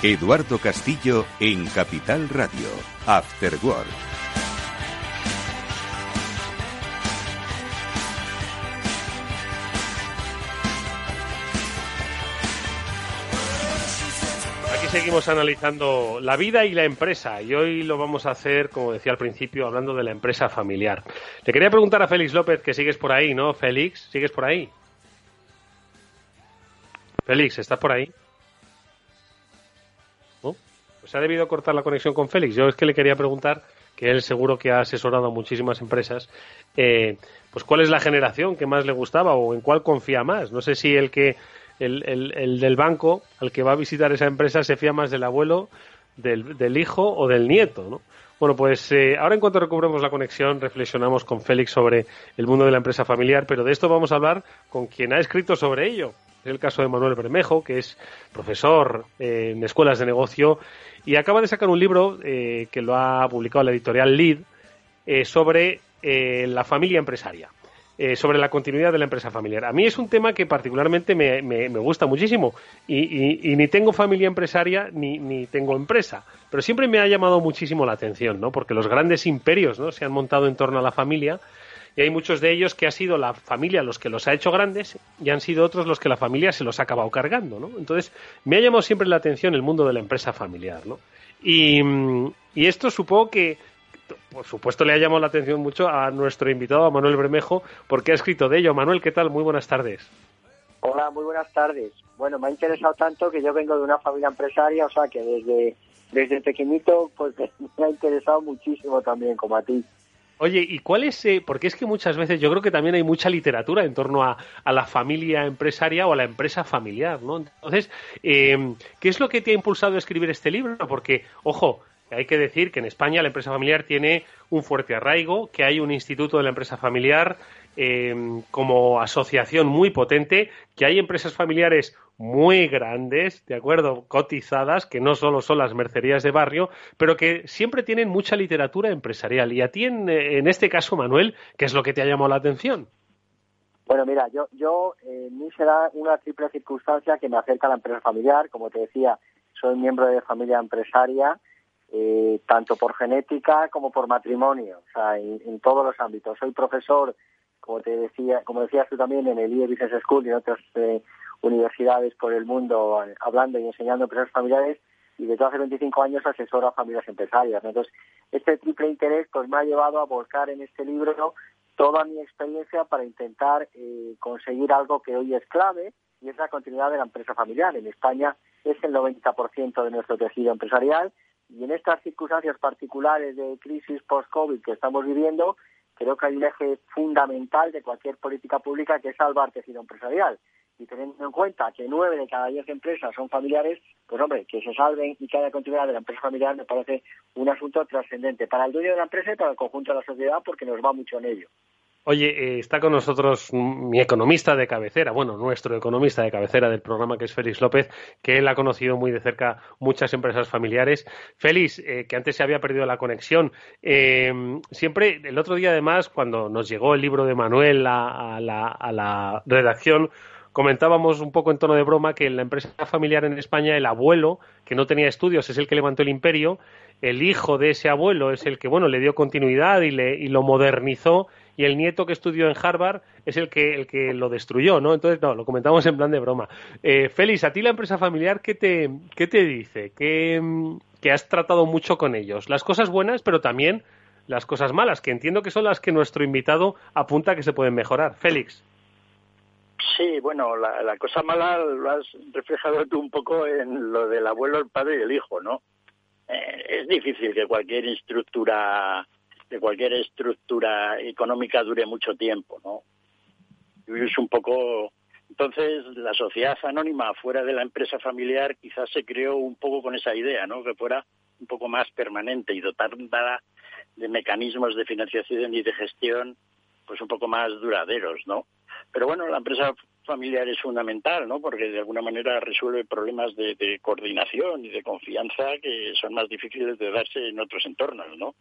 Eduardo Castillo en Capital Radio, After Work. Aquí seguimos analizando la vida y la empresa y hoy lo vamos a hacer, como decía al principio, hablando de la empresa familiar. Le quería preguntar a Félix López, que sigues por ahí, ¿no? Félix, ¿sigues por ahí? Félix, ¿estás por ahí? Se ha debido cortar la conexión con Félix. Yo es que le quería preguntar, que él seguro que ha asesorado a muchísimas empresas, eh, pues cuál es la generación que más le gustaba o en cuál confía más. No sé si el que el, el, del banco al que va a visitar esa empresa se fía más del abuelo, del, del hijo o del nieto, ¿no? Bueno, pues eh, ahora en cuanto recubremos la conexión, reflexionamos con Félix sobre el mundo de la empresa familiar, pero de esto vamos a hablar con quien ha escrito sobre ello. Es el caso de Manuel Bermejo, que es profesor eh, en escuelas de negocio y acaba de sacar un libro eh, que lo ha publicado la editorial Lead eh, sobre la familia empresaria. sobre la continuidad de la empresa familiar. A mí es un tema que particularmente me, me, gusta muchísimo y, y, ni tengo familia empresaria ni, ni tengo empresa, pero siempre me ha llamado muchísimo la atención, ¿no? Porque los grandes imperios, ¿no? Se han montado en torno a la familia y hay muchos de ellos que ha sido la familia los que los ha hecho grandes y han sido otros los que la familia se los ha acabado cargando, ¿no? Entonces, me ha llamado siempre la atención el mundo de la empresa familiar, ¿no? Y, y esto supongo que por supuesto le ha llamado la atención mucho a nuestro invitado, a Manuel Bermejo, porque ha escrito de ello. Manuel, ¿qué tal? Muy buenas tardes. Hola, muy buenas tardes. Bueno, me ha interesado tanto que yo vengo de una familia empresaria, o sea que desde, desde pequeñito pues *laughs* me ha interesado muchísimo también, como a ti. Oye, ¿y cuál es? Eh, porque es que muchas veces yo creo que también hay mucha literatura en torno a, la familia empresaria o a la empresa familiar, ¿no? Entonces, eh, ¿qué es lo que te ha impulsado a escribir este libro? Porque, ojo, hay que decir que en España la empresa familiar tiene un fuerte arraigo, que hay un instituto de la empresa familiar eh, como asociación muy potente, que hay empresas familiares muy grandes, de acuerdo, cotizadas, que no solo son las mercerías de barrio, pero que siempre tienen mucha literatura empresarial. Y a ti, en, este caso, Manuel, ¿qué es lo que te ha llamado la atención? Bueno, mira, yo, yo eh, mí se una triple circunstancia que me acerca a la empresa familiar. Como te decía, soy miembro de familia empresaria eh, tanto por genética como por matrimonio, o sea, en, todos los ámbitos. Soy profesor, como te decía, como decías tú también, en el IE Business School y en otras eh, universidades por el mundo, hablando y enseñando empresas familiares, y desde hace 25 años asesoro a familias empresarias. Entonces, este triple interés pues me ha llevado a volcar en este libro toda mi experiencia para intentar eh, conseguir algo que hoy es clave, y es la continuidad de la empresa familiar. En España es el 90% de nuestro tejido empresarial y en estas circunstancias particulares de crisis post-COVID que estamos viviendo, creo que hay un eje fundamental de cualquier política pública que es salvar tejido empresarial. Y teniendo en cuenta que nueve de cada diez empresas son familiares, pues hombre, que se salven y que haya continuidad de la empresa familiar me parece un asunto trascendente para el dueño de la empresa y para el conjunto de la sociedad porque nos va mucho en ello. Oye, eh, está con nosotros mi economista de cabecera, bueno, nuestro economista de cabecera del programa, que es Félix López, que él ha conocido muy de cerca muchas empresas familiares. Félix, eh, que antes se había perdido la conexión, eh, siempre, el otro día además, cuando nos llegó el libro de Manuel a, la, a la redacción, comentábamos un poco en tono de broma que en la empresa familiar en España el abuelo, que no tenía estudios, es el que levantó el imperio, el hijo de ese abuelo es el que, bueno, le dio continuidad y, le, y lo modernizó y el nieto que estudió en Harvard es el que, el que lo destruyó, ¿no? Entonces, no, lo comentamos en plan de broma. Eh, Félix, a ti la empresa familiar, ¿qué te, qué te dice? ¿Qué, que has tratado mucho con ellos? Las cosas buenas, pero también las cosas malas, que entiendo que son las que nuestro invitado apunta que se pueden mejorar. Félix. Sí, bueno, la, cosa mala lo has reflejado tú un poco en lo del abuelo, el padre y el hijo, ¿no? Eh, es difícil que cualquier estructura de cualquier estructura económica dure mucho tiempo, ¿no? Y es un poco entonces, la sociedad anónima fuera de la empresa familiar quizás se creó un poco con esa idea, ¿no? Que fuera un poco más permanente y dotarla de mecanismos de financiación y de gestión, pues un poco más duraderos, ¿no? Pero bueno, la empresa familiar es fundamental, ¿no? Porque de alguna manera resuelve problemas de, de coordinación y de confianza que son más difíciles de darse en otros entornos, ¿no?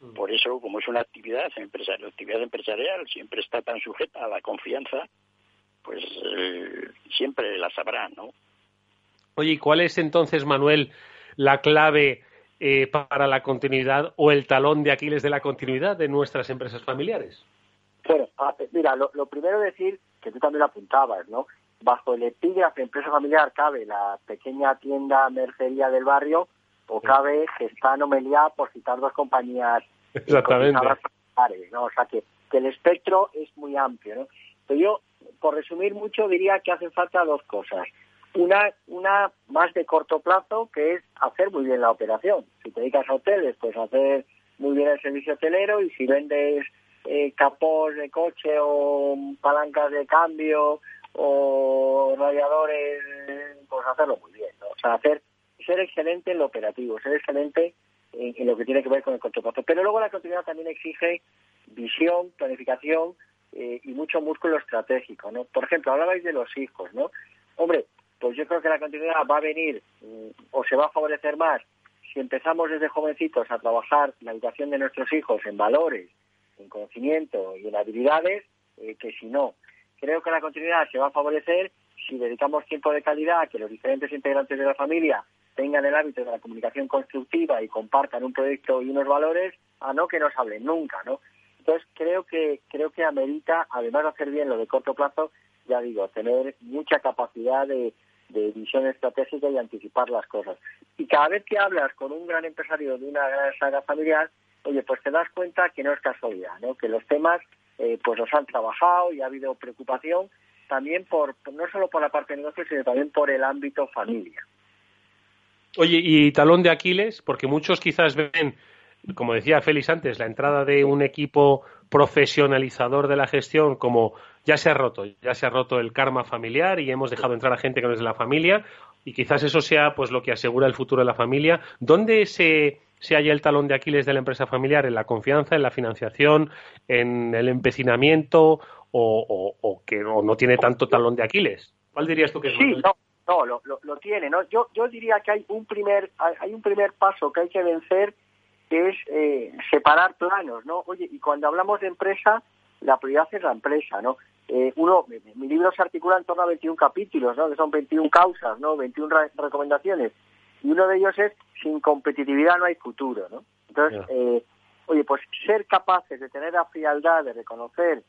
Mm. Por eso, como es una actividad empresarial, actividad empresarial siempre está tan sujeta a la confianza, pues eh, siempre la sabrá, ¿no? Oye, ¿y cuál es entonces, Manuel, la clave eh, para la continuidad o el talón de Aquiles de la continuidad de nuestras empresas familiares? Bueno, mira, lo, lo primero decir, que tú también lo apuntabas, ¿no? Bajo el epígrafe empresa familiar cabe la pequeña tienda mercería del barrio o cabe Gestano Meliá, por citar dos compañías Exactamente. ¿no? O sea que, que, el espectro es muy amplio, ¿no? Pero yo, por resumir mucho, diría que hacen falta dos cosas. Una, una más de corto plazo, que es hacer muy bien la operación. Si te dedicas a hoteles, pues hacer muy bien el servicio hotelero y si vendes eh, capós de coche o palancas de cambio o radiadores, pues hacerlo muy bien. ¿no? O sea, hacer ser excelente en lo operativo, ser excelente en, lo que tiene que ver con el corto plazo. Pero luego la continuidad también exige visión, planificación eh, y mucho músculo estratégico, ¿no? Por ejemplo, hablabais de los hijos, ¿no? Hombre, pues yo creo que la continuidad va a venir mm, o se va a favorecer más si empezamos desde jovencitos a trabajar la educación de nuestros hijos en valores, en conocimiento y en habilidades, eh, que si no. Creo que la continuidad se va a favorecer si dedicamos tiempo de calidad a que los diferentes integrantes de la familia tengan el hábito de la comunicación constructiva y compartan un proyecto y unos valores, a no que no se hablen nunca, ¿no? Entonces creo que creo que amerita, además de hacer bien lo de corto plazo, ya digo, tener mucha capacidad de, visión estratégica y anticipar las cosas. Y cada vez que hablas con un gran empresario de una gran saga familiar, oye, pues te das cuenta que no es casualidad, ¿no? Que los temas eh, pues los han trabajado y ha habido preocupación también por no solo por la parte de negocio, sino también por el ámbito familia. Oye, y talón de Aquiles, porque muchos quizás ven, como decía Félix antes, la entrada de un equipo profesionalizador de la gestión como ya se ha roto, ya se ha roto el karma familiar y hemos dejado entrar a gente que no es de la familia y quizás eso sea pues lo que asegura el futuro de la familia. ¿Dónde se, se halla el talón de Aquiles de la empresa familiar? ¿En la confianza, en la financiación, en el empecinamiento o, o, que no, tiene tanto talón de Aquiles? ¿Cuál dirías tú que es? Sí, no, no lo, lo, tiene. ¿no? Yo, yo diría que hay un primer hay un primer paso que hay que vencer que es eh, separar planos, ¿no? Oye, y cuando hablamos de empresa, la prioridad es la empresa, ¿no? Eh, uno, mi libro se articula en torno a 21 capítulos, ¿no? Que son 21 causas, ¿no? 21 recomendaciones. Y uno de ellos es, sin competitividad no hay futuro, ¿no? Entonces, eh, oye, pues ser capaces de tener la frialdad de reconocer,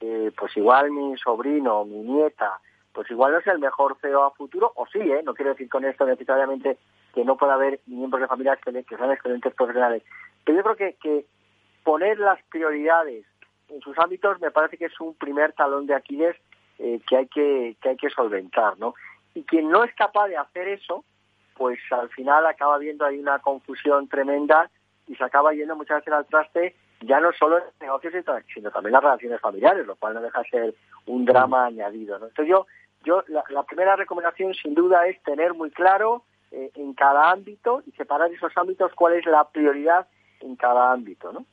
eh, pues igual mi sobrino, mi nieta, pues igual no es el mejor CEO a futuro, o sí, ¿eh? No quiero decir con esto necesariamente que no pueda haber miembros de familia que, que sean excelentes profesionales. Pero yo creo que, que poner las prioridades en sus ámbitos me parece que es un primer talón de Aquiles eh, que hay que, que hay que solventar, ¿no? Y quien no es capaz de hacer eso, pues al final acaba viendo ahí una confusión tremenda y se acaba yendo muchas veces al traste ya no solo en negocios sino también las relaciones familiares, lo cual no deja de ser un drama añadido, ¿no? Entonces yo, yo la, la primera recomendación sin duda es tener muy claro eh, en cada ámbito y separar esos ámbitos cuál es la prioridad en cada ámbito, ¿no?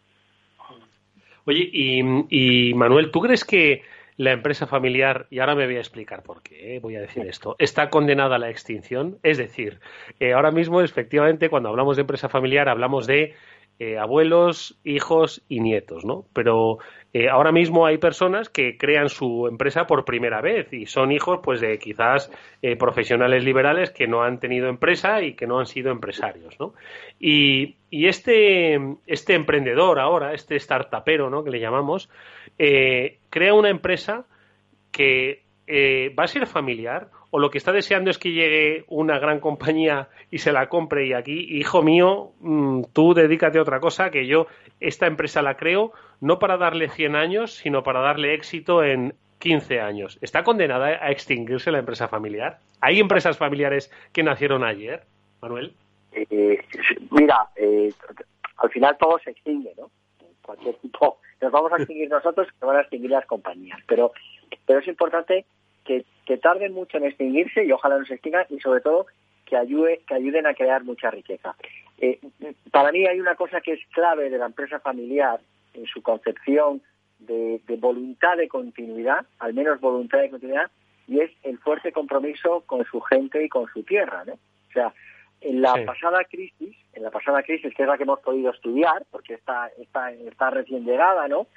Oye, y, Manuel, ¿tú crees que la empresa familiar, y ahora me voy a explicar por qué voy a decir esto, está condenada a la extinción? Es decir, eh, ahora mismo, efectivamente, cuando hablamos de empresa familiar, hablamos de eh, abuelos, hijos y nietos, ¿no? Pero eh, ahora mismo hay personas que crean su empresa por primera vez y son hijos, pues, de quizás eh, profesionales liberales que no han tenido empresa y que no han sido empresarios, ¿no? Y, y este, este emprendedor ahora, este startupero, ¿no? Que le llamamos, crea una empresa que va a ser familiar o lo que está deseando es que llegue una gran compañía y se la compre y aquí, hijo mío, mm, tú dedícate a otra cosa, que yo esta empresa la creo no para darle 100 años, sino para darle éxito en 15 años. ¿Está condenada a extinguirse la empresa familiar? ¿Hay empresas familiares que nacieron ayer, Manuel? Eh, mira, eh, al final todo se extingue, ¿no? Cualquier tipo. Nos vamos a extinguir nosotros, se van a extinguir las compañías. Pero, pero es importante que, tarden mucho en extinguirse y ojalá no se extingan y sobre todo que, ayude, que ayuden a crear mucha riqueza. Eh, para mí hay una cosa que es clave de la empresa familiar en su concepción de, voluntad de continuidad, al menos voluntad de continuidad, y es el fuerte compromiso con su gente y con su tierra, ¿no? O sea, en la pasada crisis, en la pasada crisis, que es la que hemos podido estudiar, porque está, está, está recién llegada, ¿no?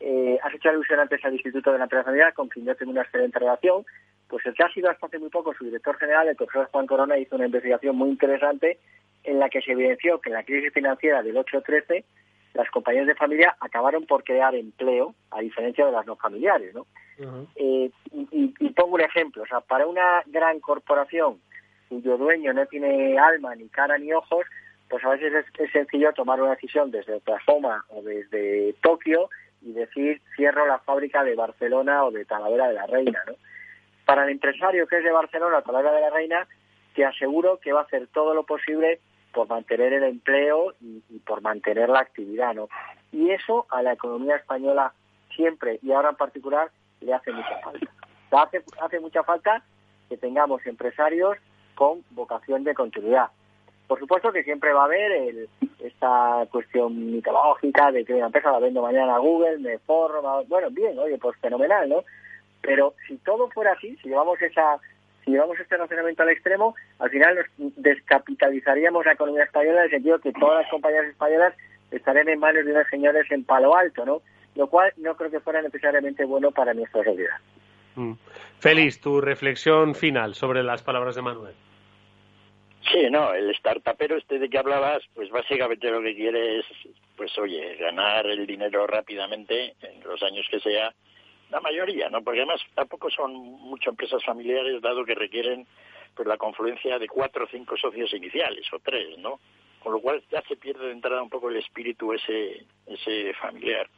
Eh, has hecho alusión antes al Instituto de la Empresa Familiar, con quien yo tengo una excelente relación. Pues el que ha sido hasta hace muy poco su director general, el profesor Juan Corona, hizo una investigación muy interesante en la que se evidenció que en la crisis financiera del 8-13 las compañías de familia acabaron por crear empleo, a diferencia de las no familiares. ¿no? Eh, y, pongo un ejemplo, o sea, para una gran corporación cuyo dueño no tiene alma, ni cara, ni ojos, pues a veces es, es sencillo tomar una decisión desde Oklahoma o desde Tokio y decir cierro la fábrica de Barcelona o de Talavera de la Reina, ¿no? Para el empresario que es de Barcelona o Talavera de la Reina, te aseguro que va a hacer todo lo posible por mantener el empleo y, por mantener la actividad, ¿no? Y eso a la economía española siempre y ahora en particular le hace mucha falta. Hace, hace mucha falta que tengamos empresarios con vocación de continuidad. Por supuesto que siempre va a haber esta cuestión mitológica de que una empresa la vendo mañana a Google, me forma, bueno, bien, oye, pues fenomenal, ¿no? Pero si todo fuera así, si llevamos esa si llevamos este razonamiento al extremo, al final nos descapitalizaríamos la economía española en el sentido que todas las compañías españolas estarían en manos de unos señores en palo alto, ¿no? lo cual no creo que fuera necesariamente bueno para nuestra sociedad. Mm. Félix, tu reflexión final sobre las palabras de Manuel. Sí, no, el startupero este de que hablabas, pues básicamente lo que quiere es, pues oye, ganar el dinero rápidamente en los años que sea, la mayoría, ¿no? Porque además tampoco son muchas empresas familiares, dado que requieren pues la confluencia de cuatro o cinco socios iniciales, o tres, ¿no? Con lo cual ya se pierde de entrada un poco el espíritu ese, ese familiar.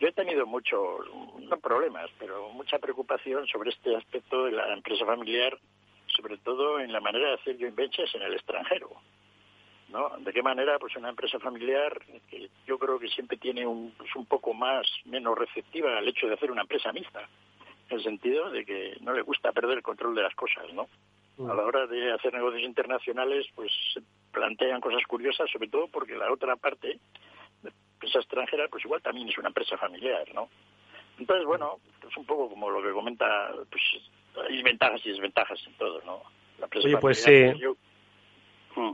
Yo he tenido muchos, no problemas, pero mucha preocupación sobre este aspecto de la empresa familiar sobre todo en la manera de hacer joint ventures en el extranjero. ¿no? ¿De qué manera? Pues una empresa familiar que yo creo que siempre tiene un, pues un poco más, menos receptiva al hecho de hacer una empresa mixta, en el sentido de que no le gusta perder el control de las cosas, ¿no? Mm. A la hora de hacer negocios internacionales, pues se plantean cosas curiosas, sobre todo porque la otra parte, la empresa extranjera, pues igual también es una empresa familiar, ¿no? Entonces, bueno, es un poco como lo que comenta, pues hay ventajas y desventajas en todo, ¿no? Oye, pues eh, mm.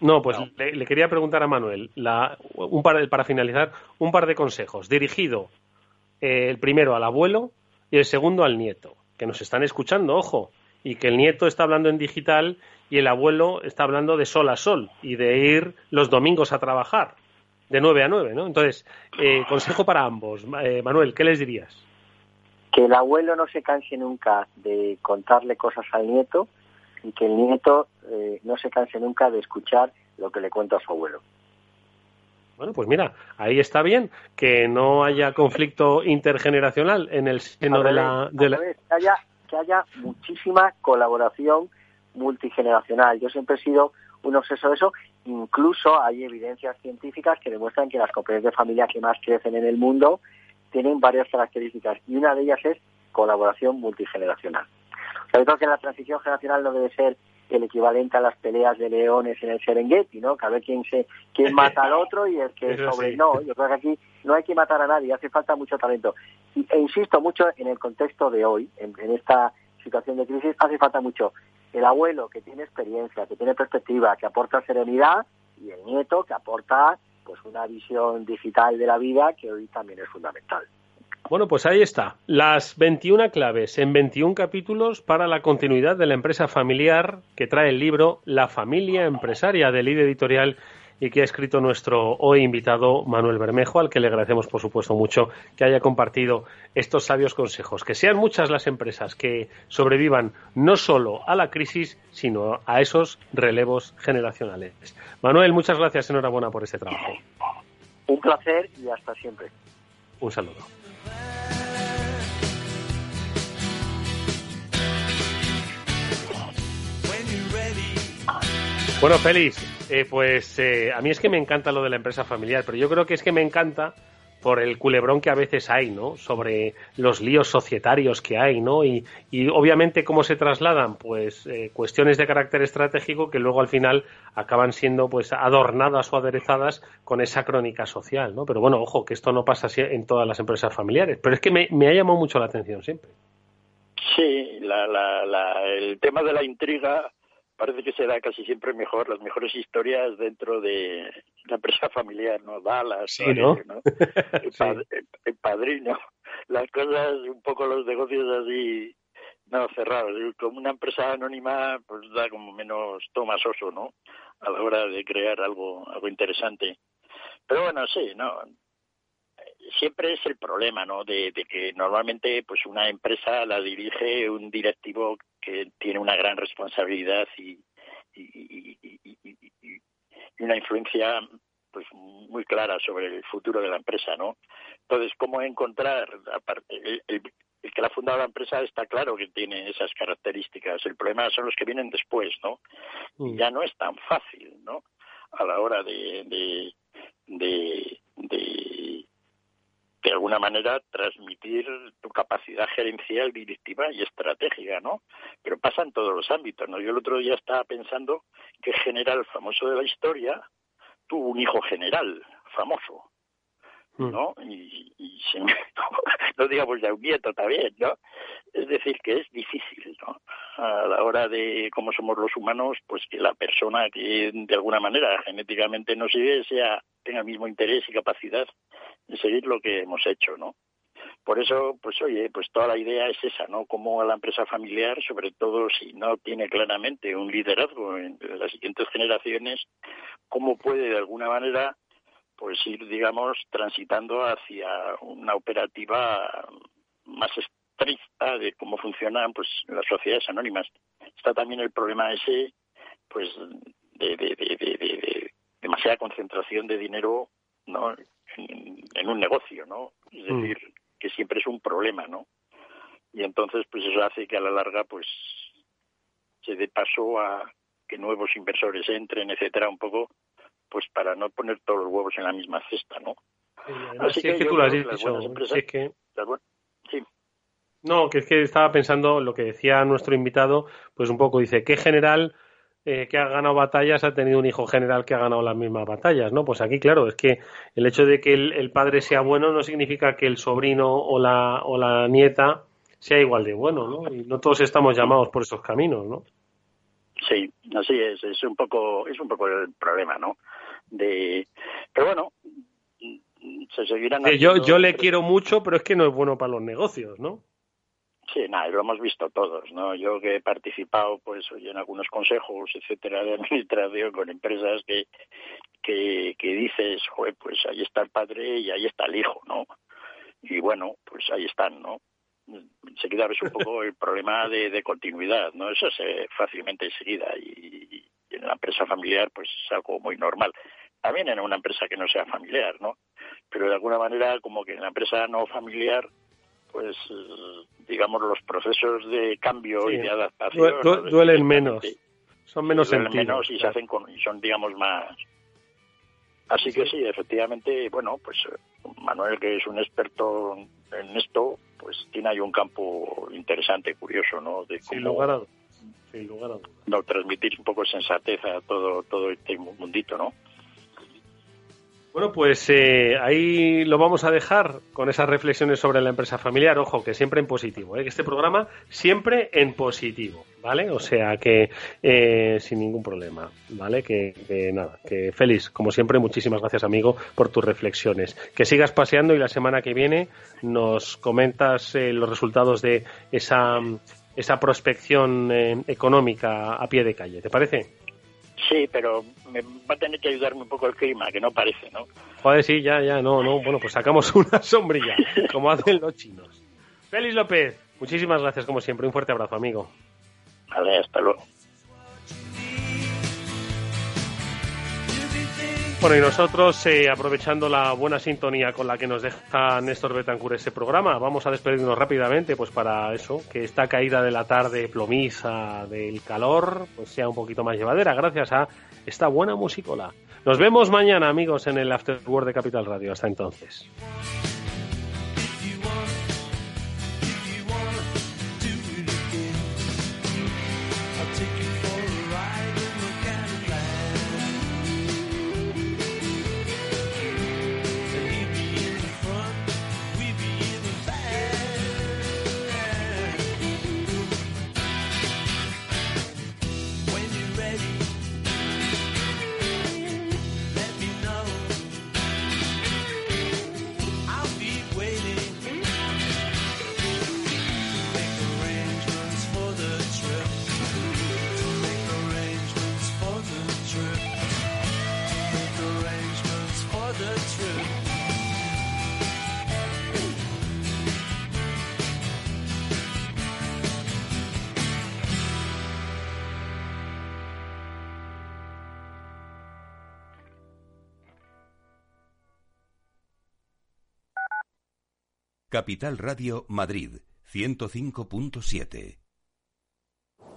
No, pues Le, quería preguntar a Manuel, la, un par, para finalizar, un par de consejos. Dirigido eh, el primero al abuelo y el segundo al nieto, que nos están escuchando, ojo, y que el nieto está hablando en digital y el abuelo está hablando de sol a sol y de ir los domingos a trabajar, de nueve a nueve, ¿no? Entonces, eh, consejo para ambos. Manuel, ¿qué les dirías? Que el abuelo no se canse nunca de contarle cosas al nieto y que el nieto eh, no se canse nunca de escuchar lo que le cuenta a su abuelo. Bueno, pues mira, ahí está bien que no haya conflicto intergeneracional en el seno de la... Que, haya, que haya muchísima colaboración multigeneracional. Yo siempre he sido un obseso de eso. Incluso hay evidencias científicas que demuestran que las compañías de familia que más crecen en el mundo tienen varias características y una de ellas es colaboración multigeneracional. O sea, yo creo que la transición generacional no debe ser el equivalente a las peleas de leones en el Serengeti, ¿no? Que a ver quién se quién mata al otro y el que *laughs* sobre no. Yo creo que aquí no hay que matar a nadie, hace falta mucho talento. e insisto mucho en el contexto de hoy, en, en esta situación de crisis, hace falta mucho el abuelo que tiene experiencia, que tiene perspectiva, que aporta serenidad y el nieto que aporta pues una visión digital de la vida que hoy también es fundamental. Bueno, pues ahí está. Las 21 claves en 21 capítulos para la continuidad de la empresa familiar que trae el libro La familia empresaria del líder editorial y que ha escrito nuestro hoy invitado Manuel Bermejo, al que le agradecemos por supuesto mucho que haya compartido estos sabios consejos. Que sean muchas las empresas que sobrevivan no solo a la crisis, sino a esos relevos generacionales. Manuel, muchas gracias, enhorabuena por este trabajo. Un placer y hasta siempre. Un saludo. Bueno, Félix, eh, pues eh, a mí es que me encanta lo de la empresa familiar, pero yo creo que es que me encanta por el culebrón que a veces hay, ¿no? Sobre los líos societarios que hay, ¿no? Y, obviamente cómo se trasladan, pues, eh, cuestiones de carácter estratégico que luego al final acaban siendo, pues, adornadas o aderezadas con esa crónica social, ¿no? Pero bueno, ojo, que esto no pasa en todas las empresas familiares. Pero es que me, me ha llamado mucho la atención siempre. Sí, la, la, el tema de la intriga parece que se da casi siempre mejor, las mejores historias dentro de la empresa *laughs* familiar, ¿no? Dallas, sí, ¿no? *laughs* El, padrino, *laughs* las cosas, un poco los negocios así, no, cerrados. Como una empresa anónima, pues da como menos tomasoso, ¿no? A la hora de crear algo, algo interesante. Pero bueno, sí, ¿no? Siempre es el problema, ¿no? De, que normalmente, pues una empresa la dirige un directivo que tiene una gran responsabilidad y, una influencia pues muy clara sobre el futuro de la empresa, ¿no? Entonces, ¿cómo encontrar, aparte, el, que la ha fundado la empresa está claro que tiene esas características, el problema son los que vienen después, ¿no? Mm. Ya no es tan fácil, ¿no? A la hora de, de de alguna manera transmitir tu capacidad gerencial, directiva y estratégica, ¿no? Pero pasa en todos los ámbitos, ¿no? Yo el otro día estaba pensando que general famoso de la historia tuvo un hijo general famoso, mm. ¿no? Y, y *laughs* no digamos ya un nieto también, ¿no? Es decir, que es difícil, ¿no? A la hora de cómo somos los humanos, pues que la persona que de alguna manera genéticamente no sigue sea tenga el mismo interés y capacidad seguir lo que hemos hecho, ¿no? Por eso, pues oye, pues toda la idea es esa, ¿no? Como la empresa familiar, sobre todo si no tiene claramente un liderazgo en las siguientes generaciones, cómo puede de alguna manera pues ir, digamos, transitando hacia una operativa más estricta de cómo funcionan pues las sociedades anónimas. Está también el problema ese, pues, de, de, de demasiada concentración de dinero, ¿no? En, un negocio, ¿no? Es mm. decir, que siempre es un problema, ¿no? Y entonces, pues eso hace que a la larga, pues, se dé paso a que nuevos inversores entren, etcétera, un poco, pues para no poner todos los huevos en la misma cesta, ¿no? Así que, tú lo has dicho, es que... sí. No, que es que estaba pensando lo que decía nuestro invitado, pues un poco dice, ¿qué general eh, que ha ganado batallas ha tenido un hijo general que ha ganado las mismas batallas, ¿no? Pues aquí, claro, es que el hecho de que el, padre sea bueno no significa que el sobrino o la, o la nieta sea igual de bueno, ¿no? Y no todos estamos llamados por esos caminos, ¿no? Sí, así es, es un poco, es un poco el problema, ¿no? De, pero bueno, se seguirán. yo, yo le quiero mucho, pero es que no es bueno para los negocios, ¿no? Sí, nada, lo hemos visto todos, ¿no? Yo que he participado, pues, en algunos consejos, etcétera, de administración con empresas que, que, que dices, pues ahí está el padre y ahí está el hijo, ¿no? Y bueno, pues ahí están, ¿no? Enseguida ves un poco el problema de, de continuidad, ¿no? Eso se fácilmente enseguida y, y en la empresa familiar, pues es algo muy normal. También en una empresa que no sea familiar, ¿no? Pero de alguna manera, como que en la empresa no familiar, pues digamos los procesos de cambio y de adaptación duelen menos. son menos duelen menos y se hacen con, y son digamos más. Así que sí efectivamente bueno pues Manuel que es un experto en esto pues tiene ahí un campo interesante curioso no de cómo sin lugar a, sin lugar a no transmitir un poco de sensatez a todo todo este mundito no bueno, pues eh, ahí lo vamos a dejar con esas reflexiones sobre la empresa familiar. Ojo, que siempre en positivo, ¿eh? que este programa siempre en positivo, ¿vale? O sea que eh, sin ningún problema, ¿vale? Que, nada, que feliz, como siempre, muchísimas gracias, amigo, por tus reflexiones. Que sigas paseando y la semana que viene nos comentas eh, los resultados de esa, esa prospección económica a pie de calle, ¿te parece? Sí, pero me va a tener que ayudarme un poco el clima, que no parece, ¿no? Joder, sí, ya, ya, no, no. Bueno, pues sacamos *laughs* una sombrilla, como hacen los chinos. Félix López, muchísimas gracias, como siempre. Un fuerte abrazo, amigo. Vale, hasta luego. Bueno, y nosotros, eh, aprovechando la buena sintonía con la que nos deja Néstor Betancur este programa, vamos a despedirnos rápidamente, pues para eso, que esta caída de la tarde plomiza del calor, pues sea un poquito más llevadera, gracias a esta buena musicola. Nos vemos mañana, amigos, en el Afterword de Capital Radio. Hasta entonces. Capital Radio Madrid 105.7.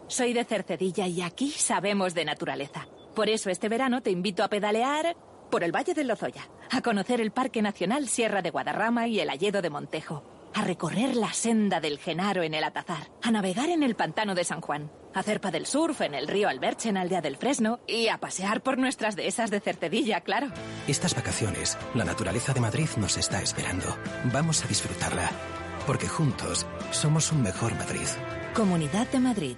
Soy de Cercedilla y aquí sabemos de naturaleza. Por eso este verano te invito a pedalear por el Valle del Lozoya, a conocer el Parque Nacional Sierra de Guadarrama y el Alledo de Montejo, a recorrer la senda del Genaro en el Atazar, a navegar en el Pantano de San Juan, a hacer del surf en el río Alberche en Aldea del Fresno y a pasear por nuestras dehesas de Cercedilla, claro. Estas vacaciones, la naturaleza de Madrid nos está esperando. Vamos a disfrutarla, porque juntos somos un mejor Madrid. Comunidad de Madrid.